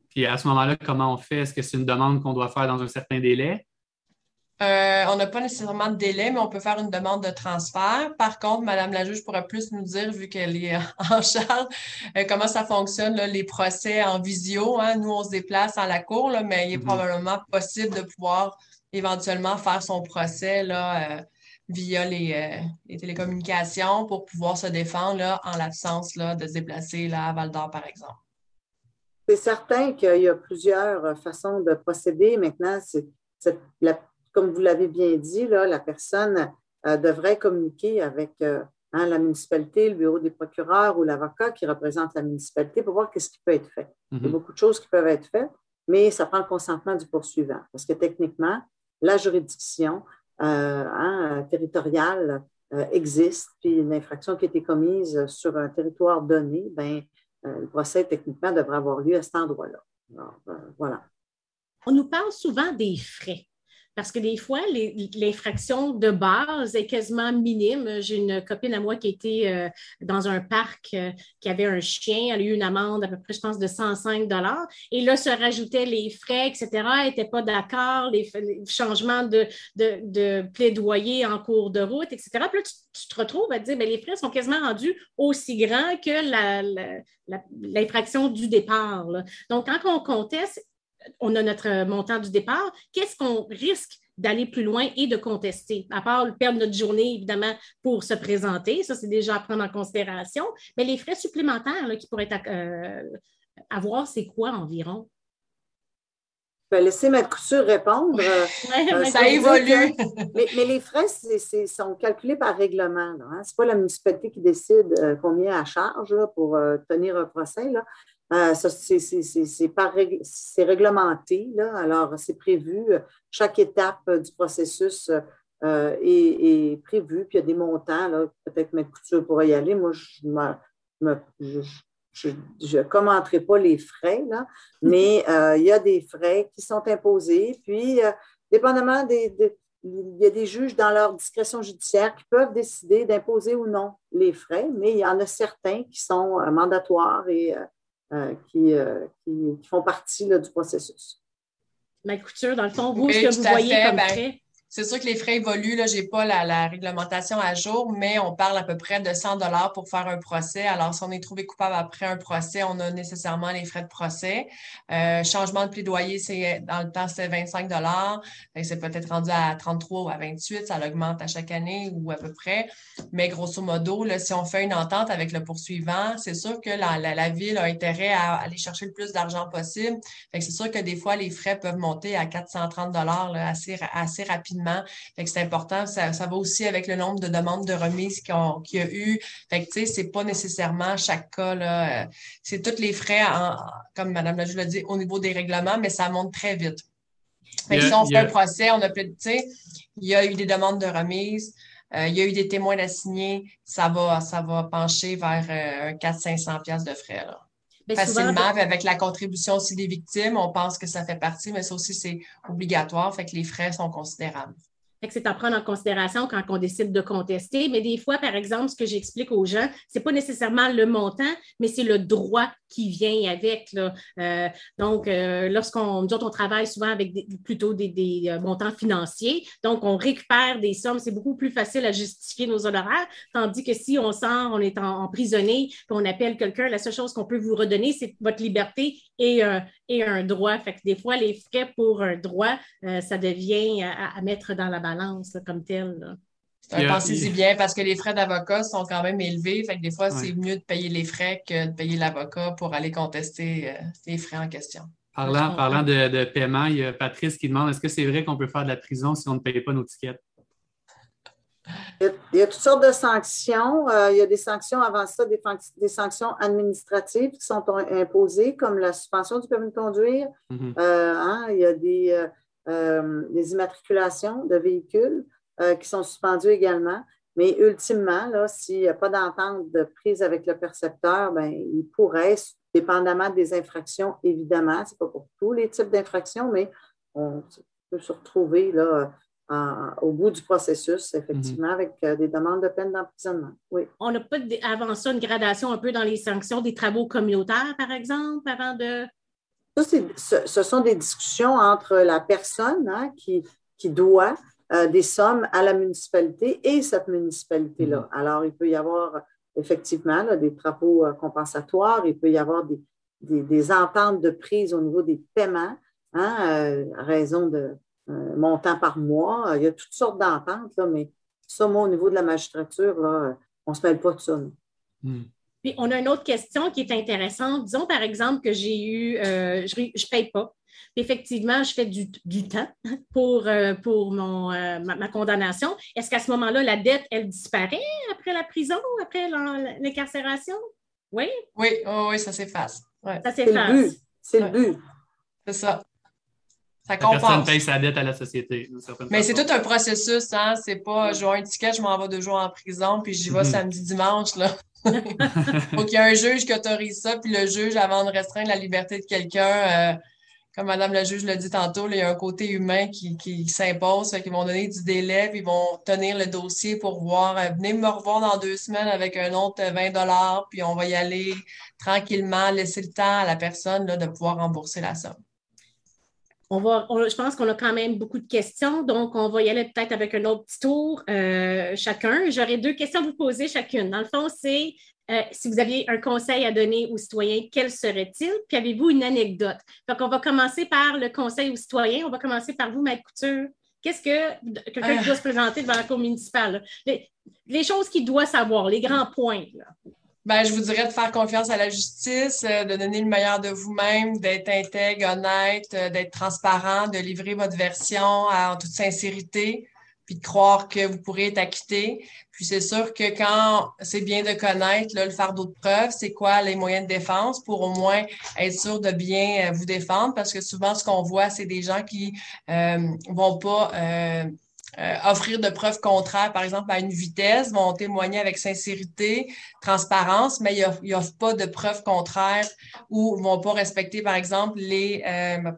Puis à ce moment-là, comment on fait? Est-ce que c'est une demande qu'on doit faire dans un certain délai? Euh, on n'a pas nécessairement de délai, mais on peut faire une demande de transfert. Par contre, Madame la juge pourrait plus nous dire, vu qu'elle est en charge, euh, comment ça fonctionne, les procès en visio. Hein. Nous, on se déplace à la cour, mais il est mm-hmm. probablement possible de pouvoir éventuellement faire son procès là, euh, via les, télécommunications pour pouvoir se défendre en l'absence de se déplacer là, à Val d'Or, par exemple. C'est certain qu'il y a plusieurs façons de procéder. Maintenant, c'est la comme vous l'avez bien dit, là, la personne euh, devrait communiquer avec euh, hein, la municipalité, le bureau des procureurs ou l'avocat qui représente la municipalité pour voir qu'est-ce qui peut être fait. Il y a mhm. beaucoup de choses qui peuvent être faites, mais ça prend le consentement du poursuivant parce que techniquement, la juridiction euh, hein, territoriale existe, puis une infraction qui a été commise sur un territoire donné, ben, le procès techniquement devrait avoir lieu à cet endroit-là. voilà. On nous parle souvent des frais. Parce que des fois, l'infraction de base est quasiment minime. J'ai une copine à moi qui était euh, dans un parc euh, qui avait un chien. Elle a eu une amende à peu près, je pense, de 105 Et là, se rajoutaient les frais, etc. Elle n'était pas d'accord, les, changements de, plaidoyer en cours de route, etc. Puis là, tu, te retrouves à te dire, bien, les frais sont quasiment rendus aussi grands que l'infraction du départ. Donc, quand on conteste, on a notre montant du départ, qu'est-ce qu'on risque d'aller plus loin et de contester, à part perdre notre journée, évidemment, pour se présenter. Ça, c'est déjà à prendre en considération. Mais les frais supplémentaires qui pourraient euh, avoir, c'est quoi environ? Je vais laisser ma couture répondre. Euh, ça évolue. mais, les frais sont calculés par règlement. Hein. Ce n'est pas la municipalité qui décide euh, combien à charge pour tenir un procès. Là. Euh, c'est réglementé, là, alors c'est prévu. Chaque étape du processus euh, est, prévue, puis il y a des montants, peut-être que couture pourrait y aller. Moi, je ne commenterai pas les frais, là, mais euh, il y a des frais qui sont imposés, puis dépendamment des, il y a des juges dans leur discrétion judiciaire qui peuvent décider d'imposer ou non les frais, mais il y en a certains qui sont mandatoires et euh, euh, qui, font partie du processus. Ma couture, dans le fond, vous, ce que vous voyez comme ben, c'est sûr que les frais évoluent. Je n'ai pas la, réglementation à jour, mais on parle à peu près de 100 dollars pour faire un procès. Alors, si on est trouvé coupable après un procès, on a nécessairement les frais de procès. Euh, changement de plaidoyer, c'est dans le temps, c'est 25 dollars. C'est peut-être rendu à 33 ou à 28. Ça augmente à chaque année ou à peu près. Mais grosso modo, là, si on fait une entente avec le poursuivant, c'est sûr que la, la, ville a intérêt à aller chercher le plus d'argent possible. c'est sûr que des fois, les frais peuvent monter à 430 dollars assez, assez rapidement c'est important. Ça, va aussi avec le nombre de demandes de remise qu'il y a eu. Fait que, c'est pas nécessairement chaque cas, là. Euh, c'est tous les frais, comme Mme la l'a dit, au niveau des règlements, mais ça monte très vite. si on fait un procès, on a tu sais, il y a eu des demandes de remise. Euh, il y a eu des témoins d'assigner, ça va, ça va pencher vers euh, 400-500 de frais. Là. Ben, facilement. Avec la contribution aussi des victimes, on pense que ça fait partie, mais ça aussi, c'est obligatoire. Fait que les frais sont considérables c'est à prendre en considération quand on décide de contester. Mais des fois, par exemple, ce que j'explique aux gens, ce n'est pas nécessairement le montant, mais c'est le droit qui vient avec. Euh, donc, euh, lorsqu'on, on travaille souvent avec plutôt des, euh, montants financiers. Donc, on récupère des sommes. C'est beaucoup plus facile à justifier nos honoraires. Tandis que si on sent, on est emprisonné, qu'on appelle quelqu'un, la seule chose qu'on peut vous redonner, c'est votre liberté et, et un droit. Fait que des fois, les frais pour un droit, ça devient à mettre dans la balance comme tel. Pensez-y bien parce que les frais d'avocat sont quand même élevés. Fait que des fois, c'est mieux de payer les frais que de payer l'avocat pour aller contester euh, les frais en question. Parlant, parlant de, paiement, il y a Patrice qui demande est-ce que c'est vrai qu'on peut faire de la prison si on ne paye pas nos tickets? Il y, a, toutes sortes de sanctions. Euh, il y a des sanctions avant ça, des, des, sanctions administratives qui sont imposées, comme la suspension du permis de conduire. Mm-hmm. Euh, hein, il y a des, des immatriculations de véhicules. Euh, qui sont suspendus également. Mais ultimement, s'il n'y a pas d'entente de prise avec le percepteur, ben, il pourrait, dépendamment des infractions, évidemment, ce n'est pas pour tous les types d'infractions, mais on peut se retrouver là, au bout du processus, effectivement, mhm. avec euh, des demandes de peine d'emprisonnement. Oui. On n'a pas avant ça une gradation un peu dans les sanctions des travaux communautaires, par exemple, avant de. Ça, ce, sont des discussions entre la personne hein, qui, qui doit euh, des sommes à la municipalité et cette municipalité-là. Mm-hmm. Alors, il peut y avoir effectivement des travaux euh, compensatoires, il peut y avoir des, ententes de prise au niveau des paiements, hein, euh, à raison de montant par mois. Il y a toutes sortes d'ententes, mais ça, moi, au niveau de la magistrature, on ne se mêle pas de ça. Mm. Puis, on a une autre question qui est intéressante. Disons, par exemple, que j'ai eu, je ne paye pas effectivement, je fais du, temps pour, euh, pour mon, euh, ma, condamnation. Est-ce qu'à ce, moment-là, la dette, elle disparaît après la prison, après l'incarcération? Oui? Oui, oui, ça s'efface. Ça s'efface. C'est le but. C'est ça. Ça compense. La personne paye sa dette à la société. Mais c'est tout un processus, hein? C'est pas, je vois un ticket, je m'en vais deux jours en prison, puis j'y vais mm-hmm. samedi, dimanche, là. Faut qu'il y ait un juge qui autorise ça, puis le juge, avant de restreindre la liberté de quelqu'un, euh, comme Madame la juge l'a dit tantôt, il y a un côté humain qui, s'impose, qu'ils vont donner du délai, puis ils vont tenir le dossier pour voir, euh, venez me revoir dans deux semaines avec un autre 20 dollars, puis on va y aller tranquillement, laisser le temps à la personne de pouvoir rembourser la somme. On va, je pense qu'on a quand même beaucoup de questions, donc on va y aller peut-être avec un autre petit tour euh, chacun. J'aurai deux questions à vous poser chacune. Dans le fond, c'est euh, si vous aviez un conseil à donner aux citoyens, quel serait-il? Puis avez-vous une anecdote? Donc, on va commencer par le conseil aux citoyens. On va commencer par vous, Maître Couture. Qu'est-ce que quelqu'un qui doit se présenter devant la cour municipale? Les, choses qu'il doit savoir, les grands points. Ben, je vous dirais de faire confiance à la justice, euh, de donner le meilleur de vous-même, d'être intègre, honnête, euh, d'être transparent, de livrer votre version en toute sincérité puis de croire que vous pourrez être acquitté. Puis c'est sûr que quand c'est bien de connaître là, le fardeau de preuve, c'est quoi les moyens de défense pour au moins être sûr de bien euh, vous défendre, parce que souvent ce qu'on voit, c'est des gens qui euh, vont pas euh, euh, offrir de preuves contraires, par exemple, à une vitesse, vont témoigner avec sincérité, transparence, mais ils n'offrent pas de preuves contraires ou vont pas respecter, par exemple, les,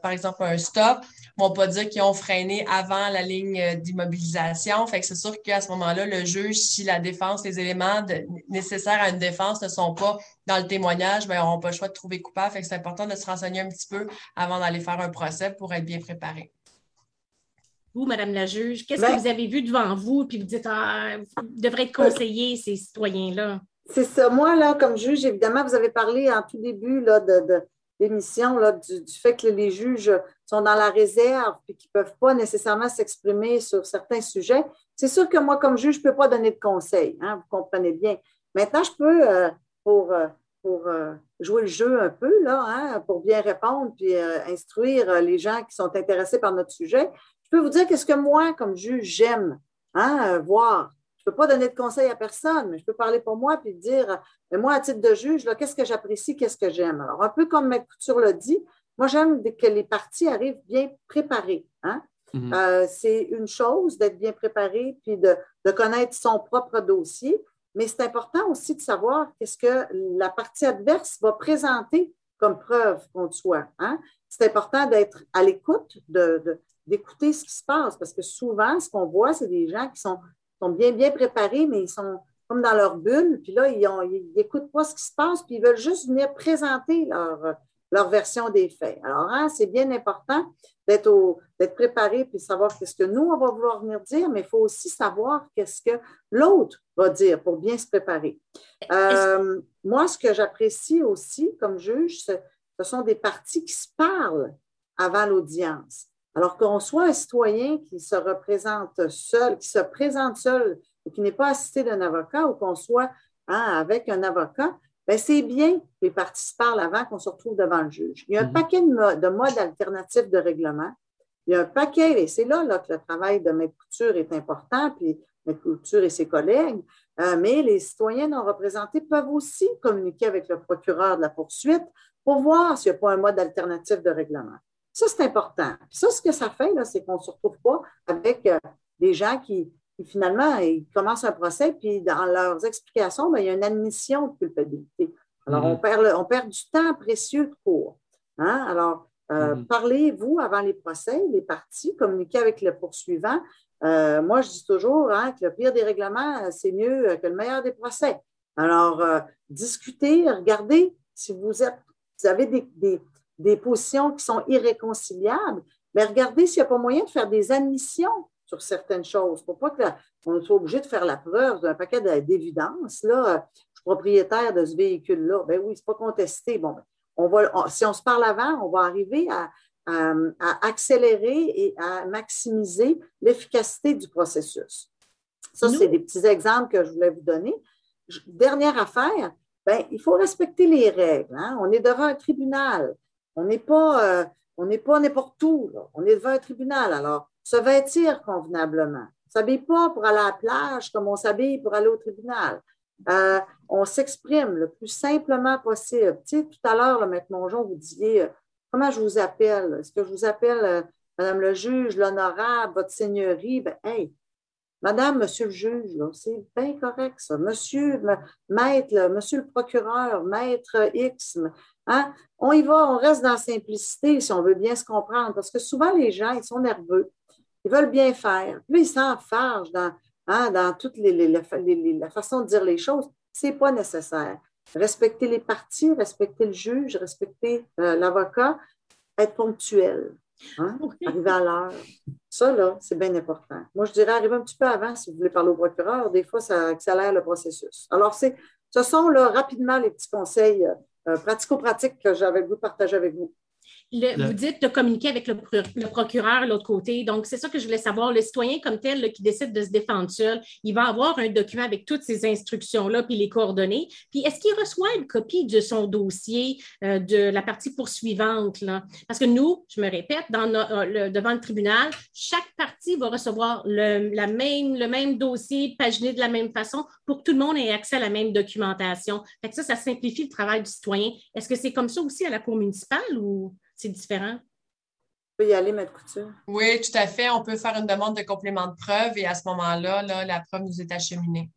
par exemple, un stop vont pas dire qu'ils ont freiné avant la ligne euh, d'immobilisation. Fait que c'est sûr qu'à ce moment-là, le juge, si la défense, les éléments nécessaires à une défense ne sont pas dans le témoignage, ben, ils n'auront pas le choix de trouver coupable. Fait que c'est important de se renseigner un petit peu avant d'aller faire un procès pour être bien préparé. Vous, Madame la juge, qu'est-ce que ben vous avez vu devant vous, puis vous dites, ah, vous devrez être conseiller, ces citoyens-là? C'est ça. Moi, là, comme juge, évidemment, vous avez parlé en tout début là, de l'émission du, du, fait que les juges sont dans la réserve et qu'ils ne peuvent pas nécessairement s'exprimer sur certains sujets. C'est sûr que moi, comme juge, je ne peux pas donner de conseils, hein, vous comprenez bien. Maintenant, je peux, euh, pour, euh, euh, jouer le jeu un peu, là, hein, pour bien répondre puis instruire les gens qui sont intéressés par notre sujet, je peux vous dire qu'est-ce que moi, comme juge, j'aime hein, voir ne peux pas donner de conseils à personne, mais je peux parler pour moi puis dire, moi, à titre de juge, qu'est-ce que j'apprécie, qu'est-ce que j'aime? Alors, un peu comme ma couture l'a dit, moi, j'aime que les parties arrivent bien préparées. Hein. Mhm. Euh, c'est une chose d'être bien préparé puis de, connaître son propre dossier, mais c'est important aussi de savoir qu'est-ce que la partie adverse va présenter comme preuve contre soi. Hein. C'est important d'être à l'écoute, d'écouter ce qui se passe, parce que souvent, ce qu'on voit, c'est des gens qui sont sont bien, bien préparés, mais ils sont comme dans leur bulle, puis là, ils n'écoutent pas ce qui se passe, puis ils veulent juste venir présenter leur, leur version des faits. Alors, hein, c'est bien important d'être préparé puis savoir qu'est-ce que nous, on va vouloir venir dire, mais il faut aussi savoir qu'est-ce que l'autre va dire pour bien se préparer. Euh, moi, ce que j'apprécie aussi comme juge, ce, ce sont des parties qui se parlent avant l'audience. Alors qu'on soit un citoyen qui se représente seul, qui se présente seul ou qui n'est pas assisté d'un avocat ou qu'on soit hein, avec un avocat, c'est bien que les parties parlent avant qu'on se retrouve devant le juge. Il y a un mhm. paquet de, modes alternatifs de règlement. Il y a un paquet, et c'est là, là, que le travail de Maître Couture est important, puis Maître Couture et ses collègues, euh, mais les citoyens non représentés peuvent aussi communiquer avec le procureur de la poursuite pour voir s'il n'y a pas un mode alternatif de règlement. Ça, c'est important. ça, ce que ça fait, c'est qu'on ne se retrouve pas avec euh, des gens qui, finalement, ils commencent un procès, puis dans leurs explications, ben, il y a une admission de culpabilité. Alors, on, mm-hmm. perd on perd du temps précieux de cours. Hein? Alors, euh, mm-hmm. parlez-vous avant les procès, les parties, communiquez avec le poursuivant. Euh, moi, je dis toujours hein, que le pire des règlements, c'est mieux que le meilleur des procès. Alors, discutez, regardez si vous, êtes, vous avez des, des positions qui sont irréconciliables, mais regardez s'il n'y a pas moyen de faire des admissions sur certaines choses pour pas qu'on soit obligé de faire la preuve d'un paquet d'évidence. Là, je suis propriétaire de ce véhicule-là. Ben oui, ce n'est pas contesté. Bon, ben, on va, si on se parle avant, on va arriver à, accélérer et à maximiser l'efficacité du processus. Ça, c'est des petits exemples que je voulais vous donner. Dernière affaire, ben, il faut respecter les règles. Hein. On est devant un tribunal. On n'est pas, euh, on n'est pas n'importe où. On est devant un tribunal. Alors, se vêtir convenablement. On s'habille pas pour aller à la plage comme on s'habille pour aller au tribunal. Euh, on s'exprime le plus simplement possible. Tu tout à l'heure, le Maître Mongeon, vous disiez euh, comment je vous appelle? Est-ce que je vous appelle Madame le juge, l'honorable, votre seigneurie? Ben, hey, Madame, Monsieur le juge, c'est bien correct, ça. Monsieur, maître, Monsieur le procureur, maître X, Hein? On y va, on reste dans la simplicité si on veut bien se comprendre, parce que souvent les gens, ils sont nerveux, ils veulent bien faire. Puis ils s'enfargent dans, hein, dans toute les, la façon de dire les choses. Ce n'est pas nécessaire. Respecter les parties, respecter le juge, respecter euh, l'avocat, être ponctuel. Hein? Arriver à l'heure. Ça, là, c'est bien important. Moi, je dirais arriver un petit peu avant si vous voulez parler au procureur. Des fois, ça accélère le processus. Alors, ce sont là, rapidement les petits conseils euh, euh, pratico-pratique que j'avais voulu partager avec vous vous dites de communiquer avec le, procureur de l'autre côté. Donc, c'est ça que je voulais savoir. Le citoyen comme tel qui décide de se défendre seul, il va avoir un document avec toutes ces instructions-là, puis les coordonnées. Puis, est-ce qu'il reçoit une copie de son dossier euh, de la partie poursuivante? Là? Parce que nous, je me répète, dans euh, devant le tribunal, chaque partie va recevoir le, la même, le même dossier, paginé de la même façon, pour que tout le monde ait accès à la même documentation. Fait que ça, ça simplifie le travail du citoyen. Est-ce que c'est comme ça aussi à la Cour municipale ou? C'est différent? On peut y aller, Maître Couture. Oui, tout à fait. On peut faire une demande de complément de preuve et à ce moment-là, la preuve nous est acheminée.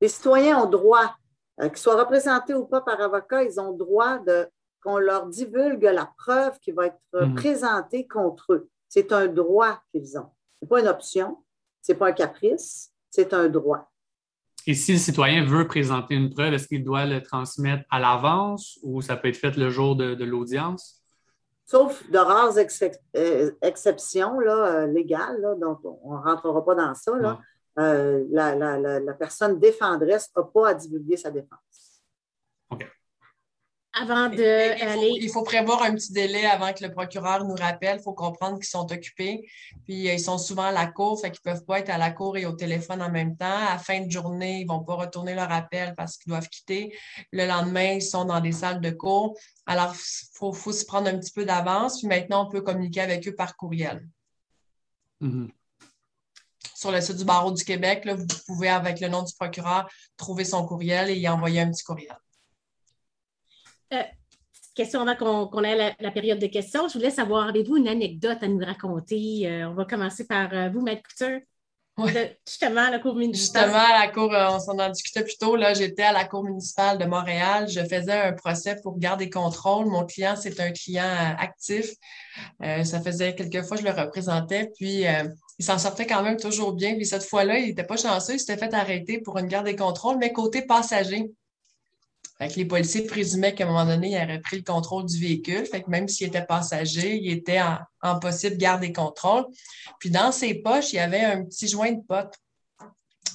Les citoyens ont droit, euh, qu'ils soient représentés ou pas par avocat, ils ont droit de qu'on leur divulgue la preuve qui va être mhm. présentée contre eux. C'est un droit qu'ils ont. Ce n'est pas une option, ce n'est pas un caprice, c'est un droit. Et si le citoyen veut présenter une preuve, est-ce qu'il doit le transmettre à l'avance ou ça peut être fait le jour de l'audience? Sauf de rares euh, exceptions là, euh, légales, donc on ne rentrera pas dans ça. Là. Euh, la, personne défendresse n'a pas à divulguer sa défense. Avant de aller... il, faut, prévoir un petit délai avant que le procureur nous rappelle. Il faut comprendre qu'ils sont occupés. Puis ils sont souvent à la cour, fait qu'ils ne peuvent pas être à la cour et au téléphone en même temps. À la fin de journée, ils ne vont pas retourner leur appel parce qu'ils doivent quitter. Le lendemain, ils sont dans des salles de cours. Alors, il faut, faut, se prendre un petit peu d'avance. Puis maintenant, on peut communiquer avec eux par courriel. Mm-hmm. Sur le site du barreau du Québec, là, vous pouvez, avec le nom du procureur, trouver son courriel et y envoyer un petit courriel. Euh, question avant qu'on ait la, période de questions. Je voulais savoir, avez-vous une anecdote à nous raconter? Euh, on va commencer par euh, vous, Maître Couture. justement, à la Cour municipale. Justement, à la Cour, on s'en en discutait plus tôt. Là, j'étais à la Cour municipale de Montréal. Je faisais un procès pour garde et contrôle. Mon client, c'est un client actif. ça faisait quelques fois que je le représentais. Puis, il s'en sortait quand même toujours bien. Puis, cette fois-là, il n'était pas chanceux. Il s'était fait arrêter pour une garde et contrôle, mais côté passager. Fait que les policiers présumaient qu'à un moment donné, il aurait pris le contrôle du véhicule. Fait que même s'il était passager, il était en, possible garde contrôle. Puis dans ses poches, il y avait un petit joint de pote.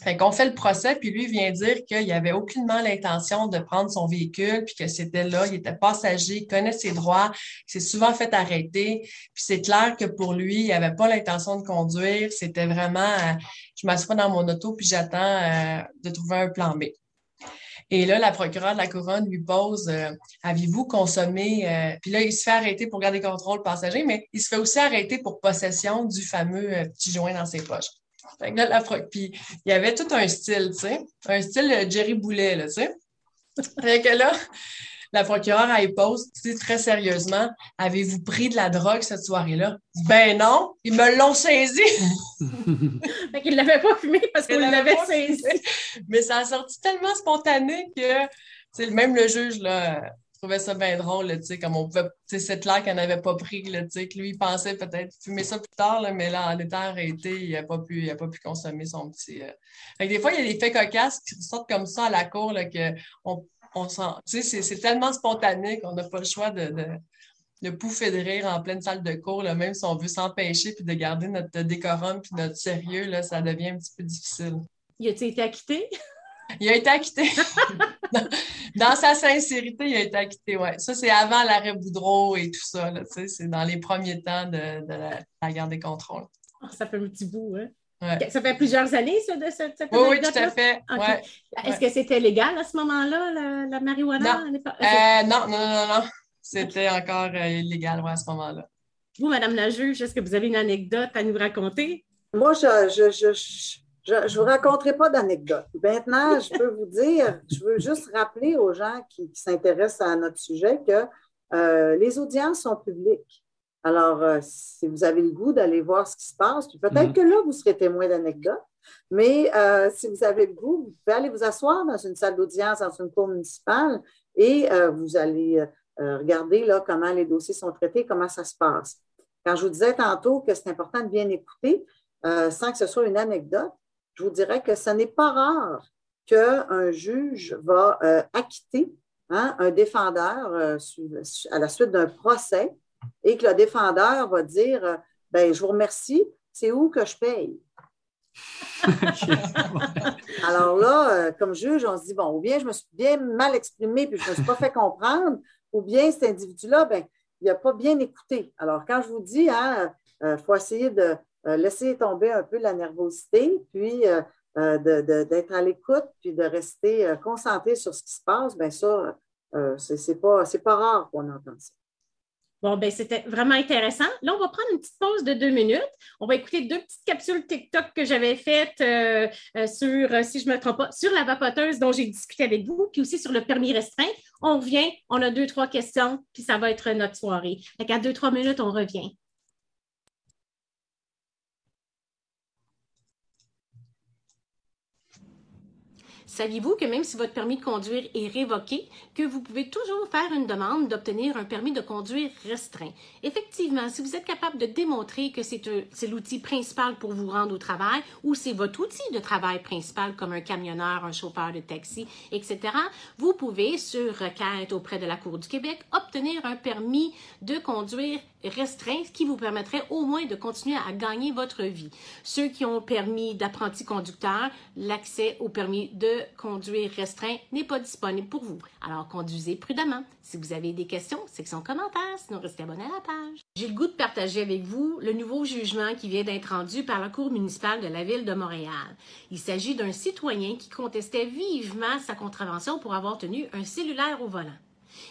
Fait qu'on fait le procès, puis lui vient dire qu'il avait aucunement l'intention de prendre son véhicule, puis que c'était là, il était passager, il connaît ses droits, il s'est souvent fait arrêter. Puis c'est clair que pour lui, il n'avait pas l'intention de conduire. C'était vraiment, euh, je m'assois dans mon auto, puis j'attends euh, de trouver un plan B. Et là, la procureure de la couronne lui pose euh, Avez-vous consommé Puis là, il se fait arrêter pour garder contrôle passager, mais il se fait aussi arrêter pour possession du fameux petit joint dans ses poches. Puis il y avait tout un style, tu sais, un style euh, Jerry Boulet, tu sais. Fait que là, la procureure, elle pose très sérieusement Avez-vous pris de la drogue cette soirée-là? Ben non, ils me l'ont saisi. fait qu'ils ne l'avaient pas fumé parce qu'ils l'avaient saisi. Mais ça a sorti tellement spontané que même le juge, là, trouvais ça bien drôle, tu sais, comme on pouvait, c'est clair qu'elle n'avait pas pris, tu sais, que lui, il pensait peut-être fumer ça plus tard, mais là, en étant arrêté, il n'a pas pu, il a pas pu consommer son petit. Euh. des fois, il y a des faits cocasses qui sortent comme ça à la cour, là, que on, on sent, tu sais, c'est tellement spontané qu'on n'a pas le choix de, de, de, pouffer de rire en pleine salle de cours, là, même si on veut s'empêcher puis de garder notre décorum puis notre sérieux, là, ça devient un petit peu difficile. Il a-t-il été acquitté? Il a été acquitté. dans sa sincérité, il a été acquitté, ouais. Ça, c'est avant l'arrêt Boudreau et tout ça. C'est dans les premiers temps de, la, garde des contrôles. Ah, ça fait un petit bout, hein? Ça fait plusieurs années, ça, de cette, cette Oui, oui, tout à fait. Est-ce que c'était légal à ce moment-là, la, marijuana? Non. Euh, non, non, non, non. C'était encore euh, illégal à ce moment-là. Vous, Madame la juge, est-ce que vous avez une anecdote à nous raconter? Moi, je, je, je je ne vous raconterai pas d'anecdote. Maintenant, je peux vous dire, je veux juste rappeler aux gens qui, s'intéressent à notre sujet que euh, les audiences sont publiques. Alors, euh, si vous avez le goût d'aller voir ce qui se passe, peut-être mm-hmm. que là, vous serez témoin d'anecdotes, mais euh, si vous avez le goût, vous pouvez aller vous asseoir dans une salle d'audience, dans une cour municipale, et vous allez regarder là, comment les dossiers sont traités, comment ça se passe. Quand je vous disais tantôt que c'est important de bien écouter, sans que ce soit une anecdote, je vous dirais que ce n'est pas rare qu'un juge va euh, acquitter hein, un défendeur euh, à la suite d'un procès et que le défendeur va dire euh, ben, Je vous remercie, c'est où que je paye? Alors là, comme juge, on se dit, bon, ou bien je me suis bien mal exprimé puis je ne me suis pas fait comprendre, ou bien cet individu-là, ben, il n'a pas bien écouté. Alors, quand je vous dis, il hein, faut essayer de, euh, laisser tomber un peu la nervosité, puis euh, euh, d'être à l'écoute, puis de rester concentré sur ce qui se passe, bien ça, c'est pas, pas rare qu'on entende ça. Bon, ben c'était vraiment intéressant. Là, on va prendre une petite pause de deux minutes. On va écouter deux petites capsules TikTok que j'avais faites sur, si je ne me trompe pas, sur la vapoteuse dont j'ai discuté avec vous, puis aussi sur le permis restreint. On revient, on a deux, trois questions, puis ça va être notre soirée. Fait qu'à deux, trois minutes, on revient. Saviez-vous que même si votre permis de conduire est révoqué, que vous pouvez toujours faire une demande d'obtenir un permis de conduire restreint? Effectivement, si vous êtes capable de démontrer que c'est l'outil principal pour vous rendre au travail ou c'est votre outil de travail principal comme un camionneur, un chauffeur de taxi, etc., vous pouvez, sur requête auprès de la Cour du Québec, obtenir un permis de conduire restreint, ce qui vous permettrait au moins de continuer à gagner votre vie. Ceux qui ont permis d'apprenti conducteur, l'accès au permis de conduire restreint n'est pas disponible pour vous. Alors conduisez prudemment. Si vous avez des questions, section commentaires, sinon restez abonné à la page. J'ai le goût de partager avec vous le nouveau jugement qui vient d'être rendu par la Cour municipale de la ville de Montréal. Il s'agit d'un citoyen qui contestait vivement sa contravention pour avoir tenu un cellulaire au volant.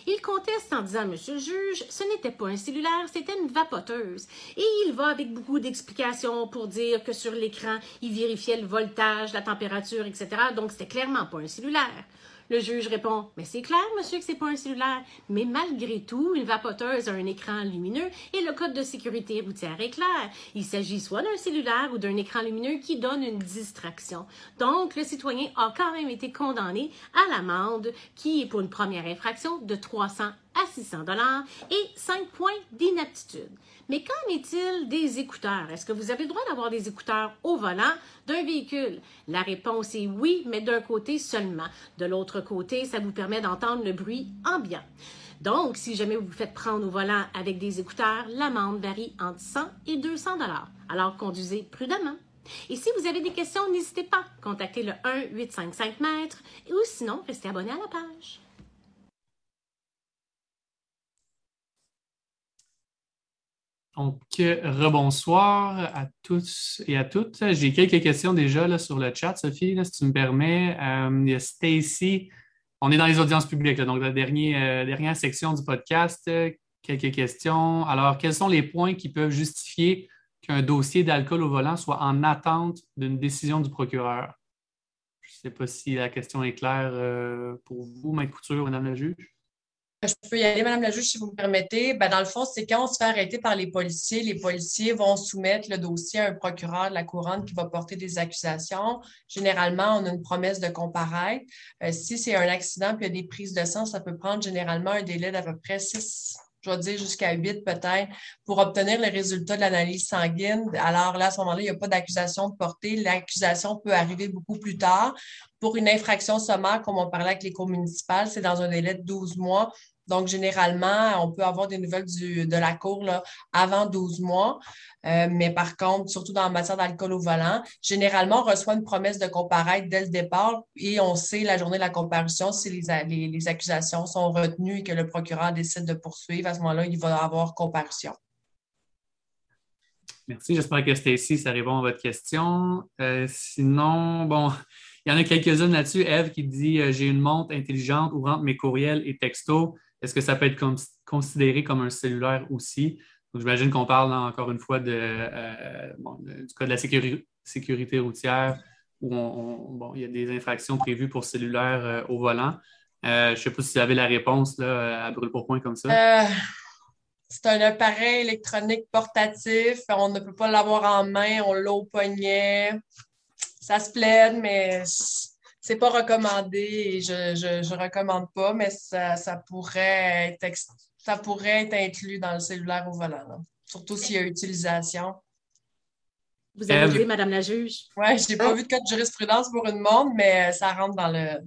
Il conteste en disant, Monsieur le juge, ce n'était pas un cellulaire, c'était une vapoteuse. Et il va avec beaucoup d'explications pour dire que sur l'écran, il vérifiait le voltage, la température, etc. Donc, c'était clairement pas un cellulaire. Le juge répond Mais c'est clair, monsieur, que c'est pas un cellulaire. Mais malgré tout, une vapoteuse a un écran lumineux et le code de sécurité routière est clair. Il s'agit soit d'un cellulaire ou d'un écran lumineux qui donne une distraction. Donc, le citoyen a quand même été condamné à l'amende qui est pour une première infraction de 300 à 600 dollars et 5 points d'inaptitude. Mais qu'en est-il des écouteurs? Est-ce que vous avez le droit d'avoir des écouteurs au volant d'un véhicule? La réponse est oui, mais d'un côté seulement. De l'autre côté, ça vous permet d'entendre le bruit ambiant. Donc, si jamais vous vous faites prendre au volant avec des écouteurs, l'amende varie entre 100 et 200 dollars. Alors, conduisez prudemment. Et si vous avez des questions, n'hésitez pas, contactez le 1-855 mètres ou sinon, restez abonné à la page. Donc, rebonsoir à tous et à toutes. J'ai quelques questions déjà là, sur le chat, Sophie, si tu me permets. Euh, il y a Stacy. On est dans les audiences publiques, donc la dernière, euh, section du podcast. quelques questions. Alors, quels sont les points qui peuvent justifier qu'un dossier d'alcool au volant soit en attente d'une décision du procureur? Je ne sais pas si la question est claire euh, pour vous, Maître Couture, Madame la juge. Je peux y aller, Madame la juge, si vous me permettez. Ben, dans le fond, c'est quand on se fait arrêter par les policiers, les policiers vont soumettre le dossier à un procureur de la couronne qui va porter des accusations. Généralement, on a une promesse de comparaître. Euh, si c'est un accident puis il y a des prises de sang, ça peut prendre généralement un délai d'à peu près six, je vais dire jusqu'à 8 peut-être, pour obtenir les résultats de l'analyse sanguine. Alors là, à ce moment-là, il n'y a pas d'accusation de portée. L'accusation peut arriver beaucoup plus tard. Pour une infraction sommaire, comme on parlait avec les cours municipales, c'est dans un délai de 12 mois. Donc, généralement, on peut avoir des nouvelles de la Cour là, avant 12 mois. Euh, mais par contre, surtout dans la matière d'alcool au volant, généralement, on reçoit une promesse de comparaître dès le départ et on sait la journée de la comparution si les accusations sont retenues et que le procureur décide de poursuivre. À ce moment-là, il va avoir comparution. Merci. J'espère que Stacy, ça répond à votre question. Euh, sinon, bon, il y en a quelques-unes là-dessus. Eve qui dit euh, J'ai une montre intelligente ouvrant mes courriels et textos. Est-ce que ça peut être considéré comme un cellulaire aussi? J'imagine qu'on parle encore une fois de, euh, du cas de la sécurité, routière où il y a des infractions prévues pour cellulaire euh, au volant. Euh, je ne sais pas si vous avez la réponse là, à brûle pour point comme ça. c'est un appareil électronique portatif. On ne peut pas l'avoir en main, on l'a au poignet. Ça se plaide, mais c'est pas recommandé et je ne recommande pas, mais ça, pourrait être ça pourrait être inclus dans le cellulaire au volant, surtout s'il y a utilisation. Vous avez vu, Madame la juge? Oui, je n'ai pas vu de cas de jurisprudence pour une montre, mais ça rentre dans le.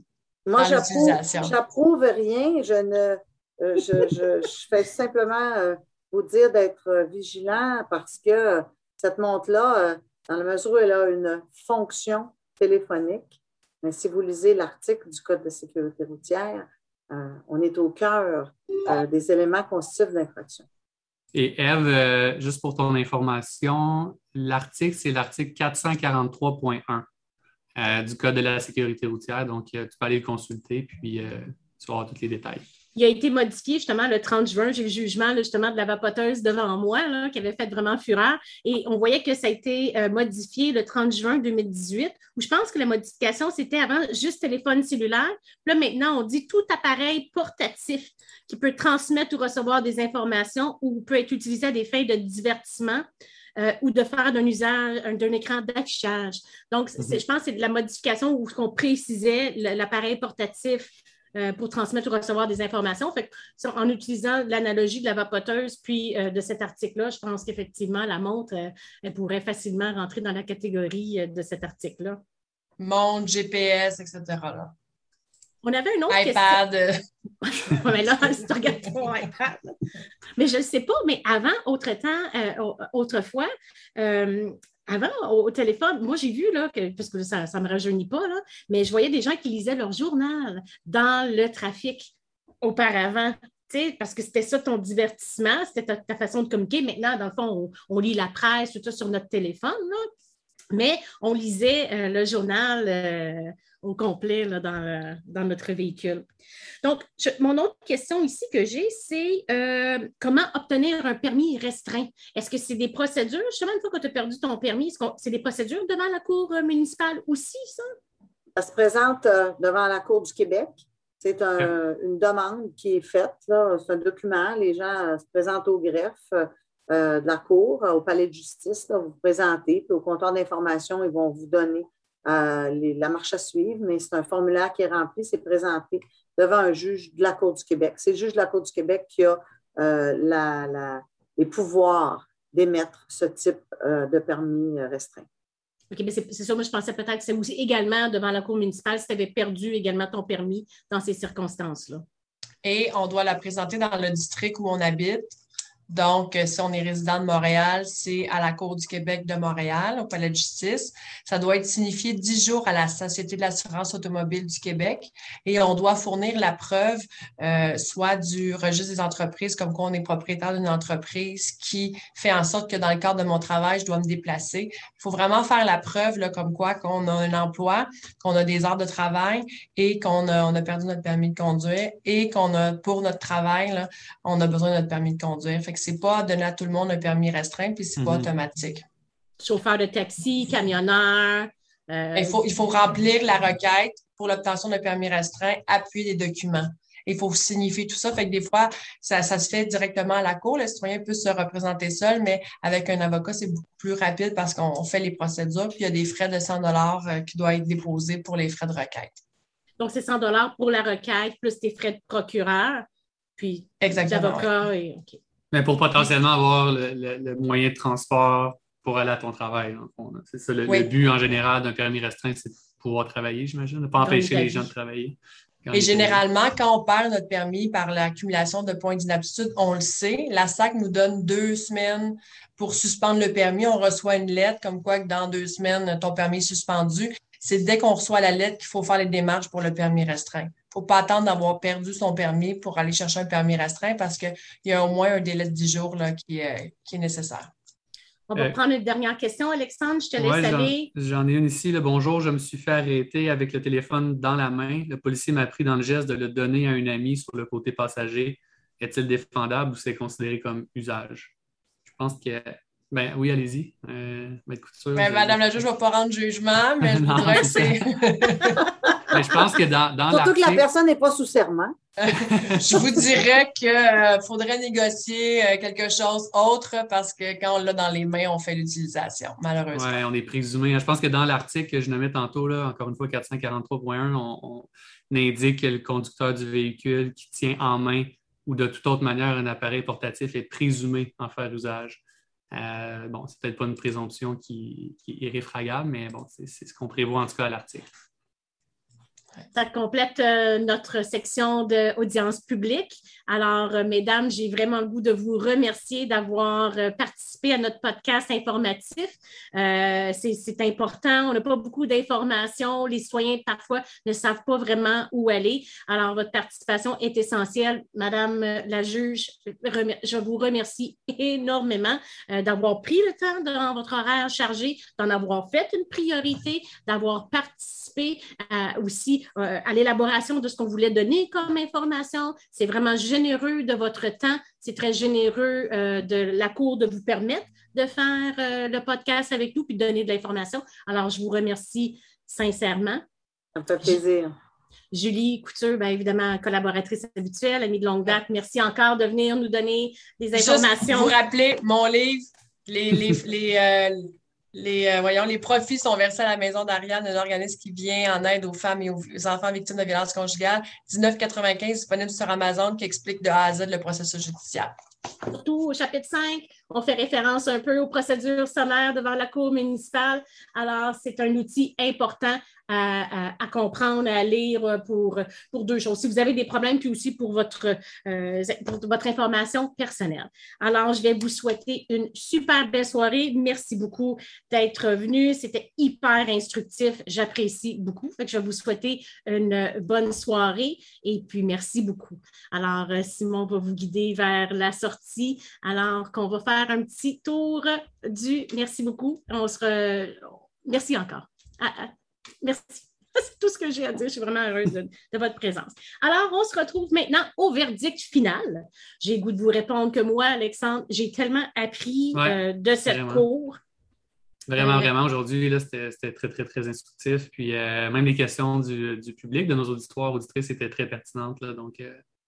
Moi, j'approuve rien. Je ne euh, je, fais simplement euh, vous dire d'être vigilant parce que cette montre-là, euh, dans la mesure où elle a une fonction téléphonique, mais si vous lisez l'article du Code de sécurité routière, euh, on est au cœur euh, des éléments constitutifs d'infraction. Et Eve, euh, juste pour ton information, l'article, c'est l'article 443.1 du Code de la sécurité routière. Donc, tu peux aller le consulter, puis tu vas avoir tous les détails il a été modifié justement le 30 juin. J'ai le jugement justement de la vapoteuse devant moi là, qui avait fait vraiment fureur. Et on voyait que ça a été euh, modifié le 30 juin 2018, où je pense que la modification, c'était avant juste téléphone cellulaire. Là, maintenant, on dit tout appareil portatif qui peut transmettre ou recevoir des informations ou peut être utilisé à des fins de divertissement. Euh, ou de faire d'un usage, d'un écran d'affichage. Donc, mhm. je pense que c'est de la modification où on précisait l'appareil portatif euh, pour transmettre ou recevoir des informations. en utilisant l'analogie de la vapoteuse puis euh, de cet article-là, je pense qu'effectivement, la montre, euh, elle pourrait facilement rentrer dans la catégorie de cet article-là. Montre, GPS, etc. On avait une autre iPad. question. mais là, si tu regardes ton iPad. Mais je ne sais pas, mais avant, autre temps, autrefois, avant, au, téléphone, moi, j'ai vu, là, que, parce que ça ne me rajeunit pas, mais je voyais des gens qui lisaient leur journal dans le trafic auparavant. Parce que c'était ça ton divertissement, c'était ta, façon de communiquer. Maintenant, dans le fond, on, lit la presse, tout ça sur notre téléphone. Mais on lisait euh, le journal euh, au complet là, dans, dans, notre véhicule. Donc, mon autre question ici que j'ai, c'est euh, comment obtenir un permis restreint? Est-ce que c'est des procédures, justement, une fois que tu as perdu ton permis, c'est des procédures devant la Cour municipale aussi, ça? Ça se présente devant la Cour du Québec. C'est une demande qui est faite. C'est un document. Les gens se présentent au greffe. Euh, de la Cour euh, au palais de justice. vous vous présentez, puis au comptoir d'information, ils vont vous donner euh, la marche à suivre, mais c'est un formulaire qui est rempli, c'est présenté devant un juge de la Cour du Québec. C'est le juge de la Cour du Québec qui a les pouvoirs d'émettre ce type de permis restreint. OK, mais c'est ça, moi je pensais peut-être que c'est aussi également devant la Cour municipale si tu avais perdu également ton permis dans ces circonstances-là. Et on doit la présenter dans le district où on habite Donc, euh, si on est résident de Montréal, c'est à la Cour du Québec de Montréal, au Palais de justice. Ça doit être signifié dix jours à la Société de l'assurance automobile du Québec et on doit fournir la preuve euh, soit du registre des entreprises, comme quoi on est propriétaire d'une entreprise qui fait en sorte que dans le cadre de mon travail, je dois me déplacer. Il faut vraiment faire la preuve, là, comme quoi qu'on a un emploi, qu'on a des heures de travail et qu'on a, perdu notre permis de conduire et qu'on a, pour notre travail, on a besoin de notre permis de conduire que c'est pas donner à tout le monde un permis restreint, puis c'est pas mhm. automatique. Chauffeur de taxi, camionneur. Euh, il, faut, il faut remplir la requête pour l'obtention d'un permis restreint, appuyer des documents. Il faut signifier tout ça. Fait que des fois, ça, se fait directement à la cour. Le citoyen peut se représenter seul, mais avec un avocat, c'est beaucoup plus rapide parce qu'on fait les procédures, puis il y a des frais de 100 euh, qui doivent être déposés pour les frais de requête. Donc, c'est 100 pour la requête, plus tes frais de procureur, puis d'avocat. Et... Mais pour potentiellement avoir le, moyen de transport pour aller à ton travail. C'est ça le, but en général d'un permis restreint, c'est de pouvoir travailler, j'imagine, de ne pas empêcher les gens de travailler. Et généralement, quand on perd notre permis par l'accumulation de points d'inaptitude, on le sait, la SAC nous donne deux semaines pour suspendre le permis. On reçoit une lettre comme quoi que dans deux semaines, ton permis est suspendu. C'est dès qu'on reçoit la lettre qu'il faut faire les démarches pour le permis restreint faut pas attendre d'avoir perdu son permis pour aller chercher un permis restreint parce qu'il y a au moins un délai de 10 jours là, qui, est nécessaire. On va euh, prendre une dernière question, Alexandre. Je te laisse aller. J'en ai une ici. Le bonjour, je me suis fait arrêter avec le téléphone dans la main. Le policier m'a pris dans le geste de le donner à un ami sur le côté passager. Est-il défendable ou c'est considéré comme usage? Je pense que. Ben oui, allez-y. Euh, ben, Madame la juge, je ne vais pas rendre jugement, mais je voudrais que c'est. je pense que dans, dans Surtout que la personne n'est pas sous serment. je vous dirais qu'il euh, faudrait négocier euh, quelque chose autre parce que quand on l'a dans les mains, on fait l'utilisation, malheureusement. Oui, on est présumé. Je pense que dans l'article que je nommais tantôt, là, encore une fois, 443.1, on, on, indique que le conducteur du véhicule qui tient en main ou de toute autre manière un appareil portatif est présumé en faire usage. Euh, bon, c'est peut-être pas une présomption qui, qui est irréfragable, mais bon, c'est ce qu'on prévoit en tout cas à l'article. Ça complète euh, notre section d'audience publique. Alors, euh, mesdames, j'ai vraiment le goût de vous remercier d'avoir euh, à notre podcast informatif. C'est important. On n'a pas beaucoup d'informations. Les citoyens, parfois, ne savent pas vraiment où aller. Alors, votre participation est essentielle. Madame la juge, je vous remercie énormément d'avoir pris le temps dans votre horaire chargé, d'en avoir fait une priorité, d'avoir participé aussi euh, à l'élaboration de ce qu'on voulait donner comme information. C'est vraiment généreux de votre temps. C'est très généreux euh, de la Cour de vous permettre de faire euh, le podcast avec nous puis de donner de l'information. Alors, je vous remercie sincèrement. Ça me fait plaisir. Julie Couture, bien évidemment, collaboratrice habituelle, amie de longue date. Merci encore de venir nous donner des informations. Juste vous rappeler mon livre, les, les, les, les, euh, voyons, les profits sont versés à la Maison d'Ariane, un organisme qui vient en aide aux femmes et aux, enfants victimes de violences conjugales. 19,95 disponible sur Amazon qui explique de A à Z le processus judiciaire. Surtout au chapitre 5, on fait référence un peu aux procédures sommaires devant la Cour municipale. Alors, c'est un outil important à, comprendre, à lire pour, pour deux choses. Si vous avez des problèmes, puis aussi pour votre, euh, pour votre information personnelle. Alors, je vais vous souhaiter une super belle soirée. Merci beaucoup d'être venu. C'était hyper instructif. J'apprécie beaucoup. Je vais vous souhaiter une bonne soirée et puis merci beaucoup. Alors, euh, Simon va vous guider vers la sortie. Alors qu'on va faire un petit tour du merci beaucoup. On se Merci encore. Ah, ah. Merci. C'est tout ce que j'ai à dire. Je suis vraiment heureuse de, votre présence. Alors, on se retrouve maintenant au verdict final. J'ai le goût de vous répondre que moi, Alexandre, j'ai tellement appris euh, de cette cour. Vraiment, euh, vraiment, aujourd'hui, c'était très, très, très instructif. Puis euh, même les questions du, public, de nos auditoires, auditrices, étaient très pertinentes. Donc,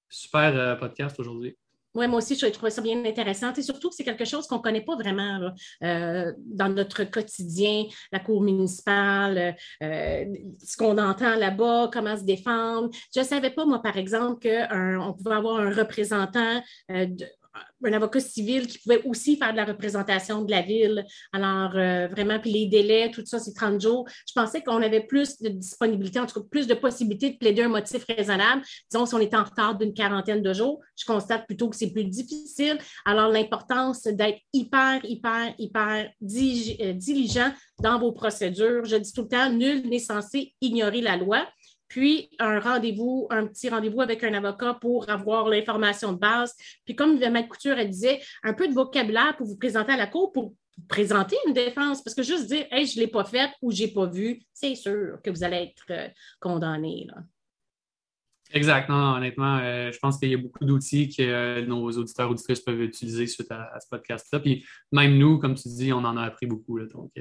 super podcast aujourd'hui. Oui, moi aussi, je trouvais ça bien intéressant. Et surtout, c'est quelque chose qu'on ne connaît pas vraiment euh, dans notre quotidien, la cour municipale, euh, ce qu'on entend là-bas, comment se défendre. Je ne savais pas, moi, par exemple, qu'on pouvait avoir un représentant euh, un avocat civil qui pouvait aussi faire de la représentation de la ville. Alors, euh, vraiment, puis les délais, tout ça, c'est 30 jours. Je pensais qu'on avait plus de disponibilité, en tout cas, plus de possibilités de plaider un motif raisonnable. Disons, si on est en retard d'une quarantaine de jours, je constate plutôt que c'est plus difficile. Alors, l'importance d'être hyper, hyper, hyper euh, diligent dans vos procédures. Je dis tout le temps, nul n'est censé ignorer la loi puis un rendez-vous, un petit rendez-vous avec un avocat pour avoir l'information de base. Puis comme Maître Couture elle disait, un peu de vocabulaire pour vous présenter à la cour pour présenter une défense. Parce que juste dire Hey, je ne l'ai pas faite ou je n'ai pas vu, c'est sûr que vous allez être euh, condamné. Là. Exact. Non, honnêtement, euh, je pense qu'il y a beaucoup d'outils que euh, nos auditeurs auditrices peuvent utiliser suite à, ce podcast-là. Puis même nous, comme tu dis, on en a appris beaucoup. donc,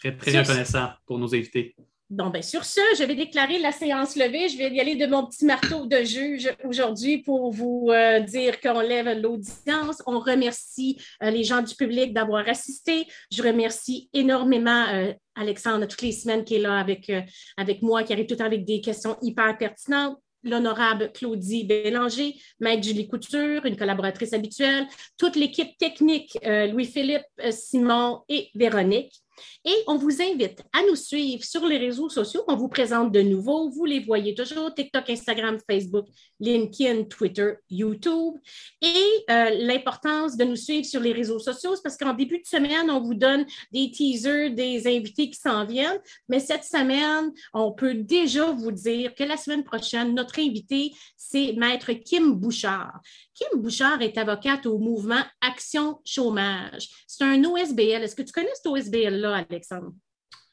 très, très reconnaissant pour nos invités. Bon, bien, sur ce, je vais déclarer la séance levée. Je vais y aller de mon petit marteau de juge aujourd'hui pour vous euh, dire qu'on lève l'audience. On remercie euh, les gens du public d'avoir assisté. Je remercie énormément euh, Alexandre toutes les semaines qui est là avec, avec moi, qui arrive tout le temps avec des questions hyper pertinentes l'honorable Claudie Bélanger, maître Julie Couture, une collaboratrice habituelle, toute l'équipe technique, Louis-Philippe, Simon et Véronique. Et on vous invite à nous suivre sur les réseaux sociaux qu'on vous présente de nouveau. Vous les voyez toujours, TikTok, Instagram, Facebook, LinkedIn, Twitter, YouTube. Et euh, l'importance de nous suivre sur les réseaux sociaux, c'est parce qu'en début de semaine, on vous donne des teasers des invités qui s'en viennent. Mais cette semaine, on peut déjà vous dire que la semaine prochaine, notre invité, c'est Maître Kim Bouchard. Kim Bouchard est avocate au mouvement Action Chômage. C'est un OSBL. Est-ce que tu connais cet OSBL-là, Alexandre?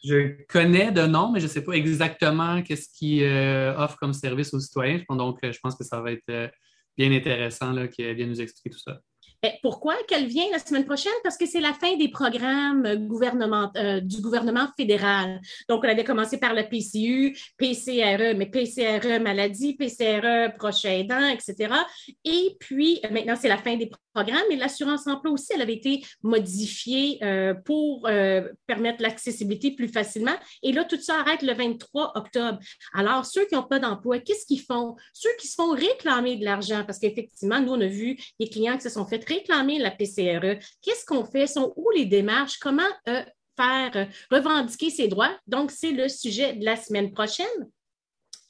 Je connais de nom, mais je ne sais pas exactement qu'est-ce qu'il euh, offre comme service aux citoyens. Donc, euh, je pense que ça va être euh, bien intéressant qu'elle vienne nous expliquer tout ça. Ben, pourquoi qu'elle vient la semaine prochaine? Parce que c'est la fin des programmes euh, du gouvernement fédéral. Donc, on avait commencé par la PCU, PCRE, mais PCRE maladie, PCRE prochain aidant, etc. Et puis, euh, maintenant, c'est la fin des programme, mais l'assurance emploi aussi, elle avait été modifiée euh, pour euh, permettre l'accessibilité plus facilement. Et là, tout ça arrête le 23 octobre. Alors, ceux qui n'ont pas d'emploi, qu'est-ce qu'ils font? Ceux qui se font réclamer de l'argent, parce qu'effectivement, nous, on a vu des clients qui se sont fait réclamer la PCRE. Qu'est-ce qu'on fait? Sont où les démarches? Comment euh, faire revendiquer ses droits? Donc, c'est le sujet de la semaine prochaine.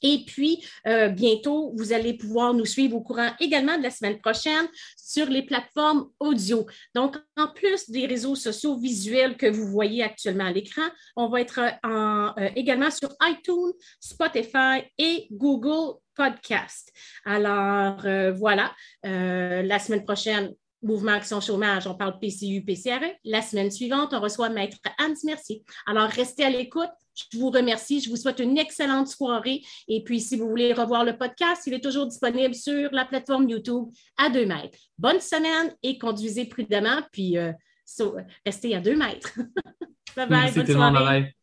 Et puis, euh, bientôt, vous allez pouvoir nous suivre au courant également de la semaine prochaine sur les plateformes audio. Donc, en plus des réseaux sociaux visuels que vous voyez actuellement à l'écran, on va être en, euh, également sur iTunes, Spotify et Google Podcast. Alors, euh, voilà, la semaine prochaine, Mouvement Action Chômage, on parle PCU, PCRE. La semaine suivante, on reçoit Maître Anne Mercier. Alors, restez à l'écoute. Je vous remercie. Je vous souhaite une excellente soirée. Et puis, si vous voulez revoir le podcast, il est toujours disponible sur la plateforme YouTube à deux mètres. Bonne semaine et conduisez prudemment. Puis, euh, restez à deux mètres. bye bye. bonne soirée.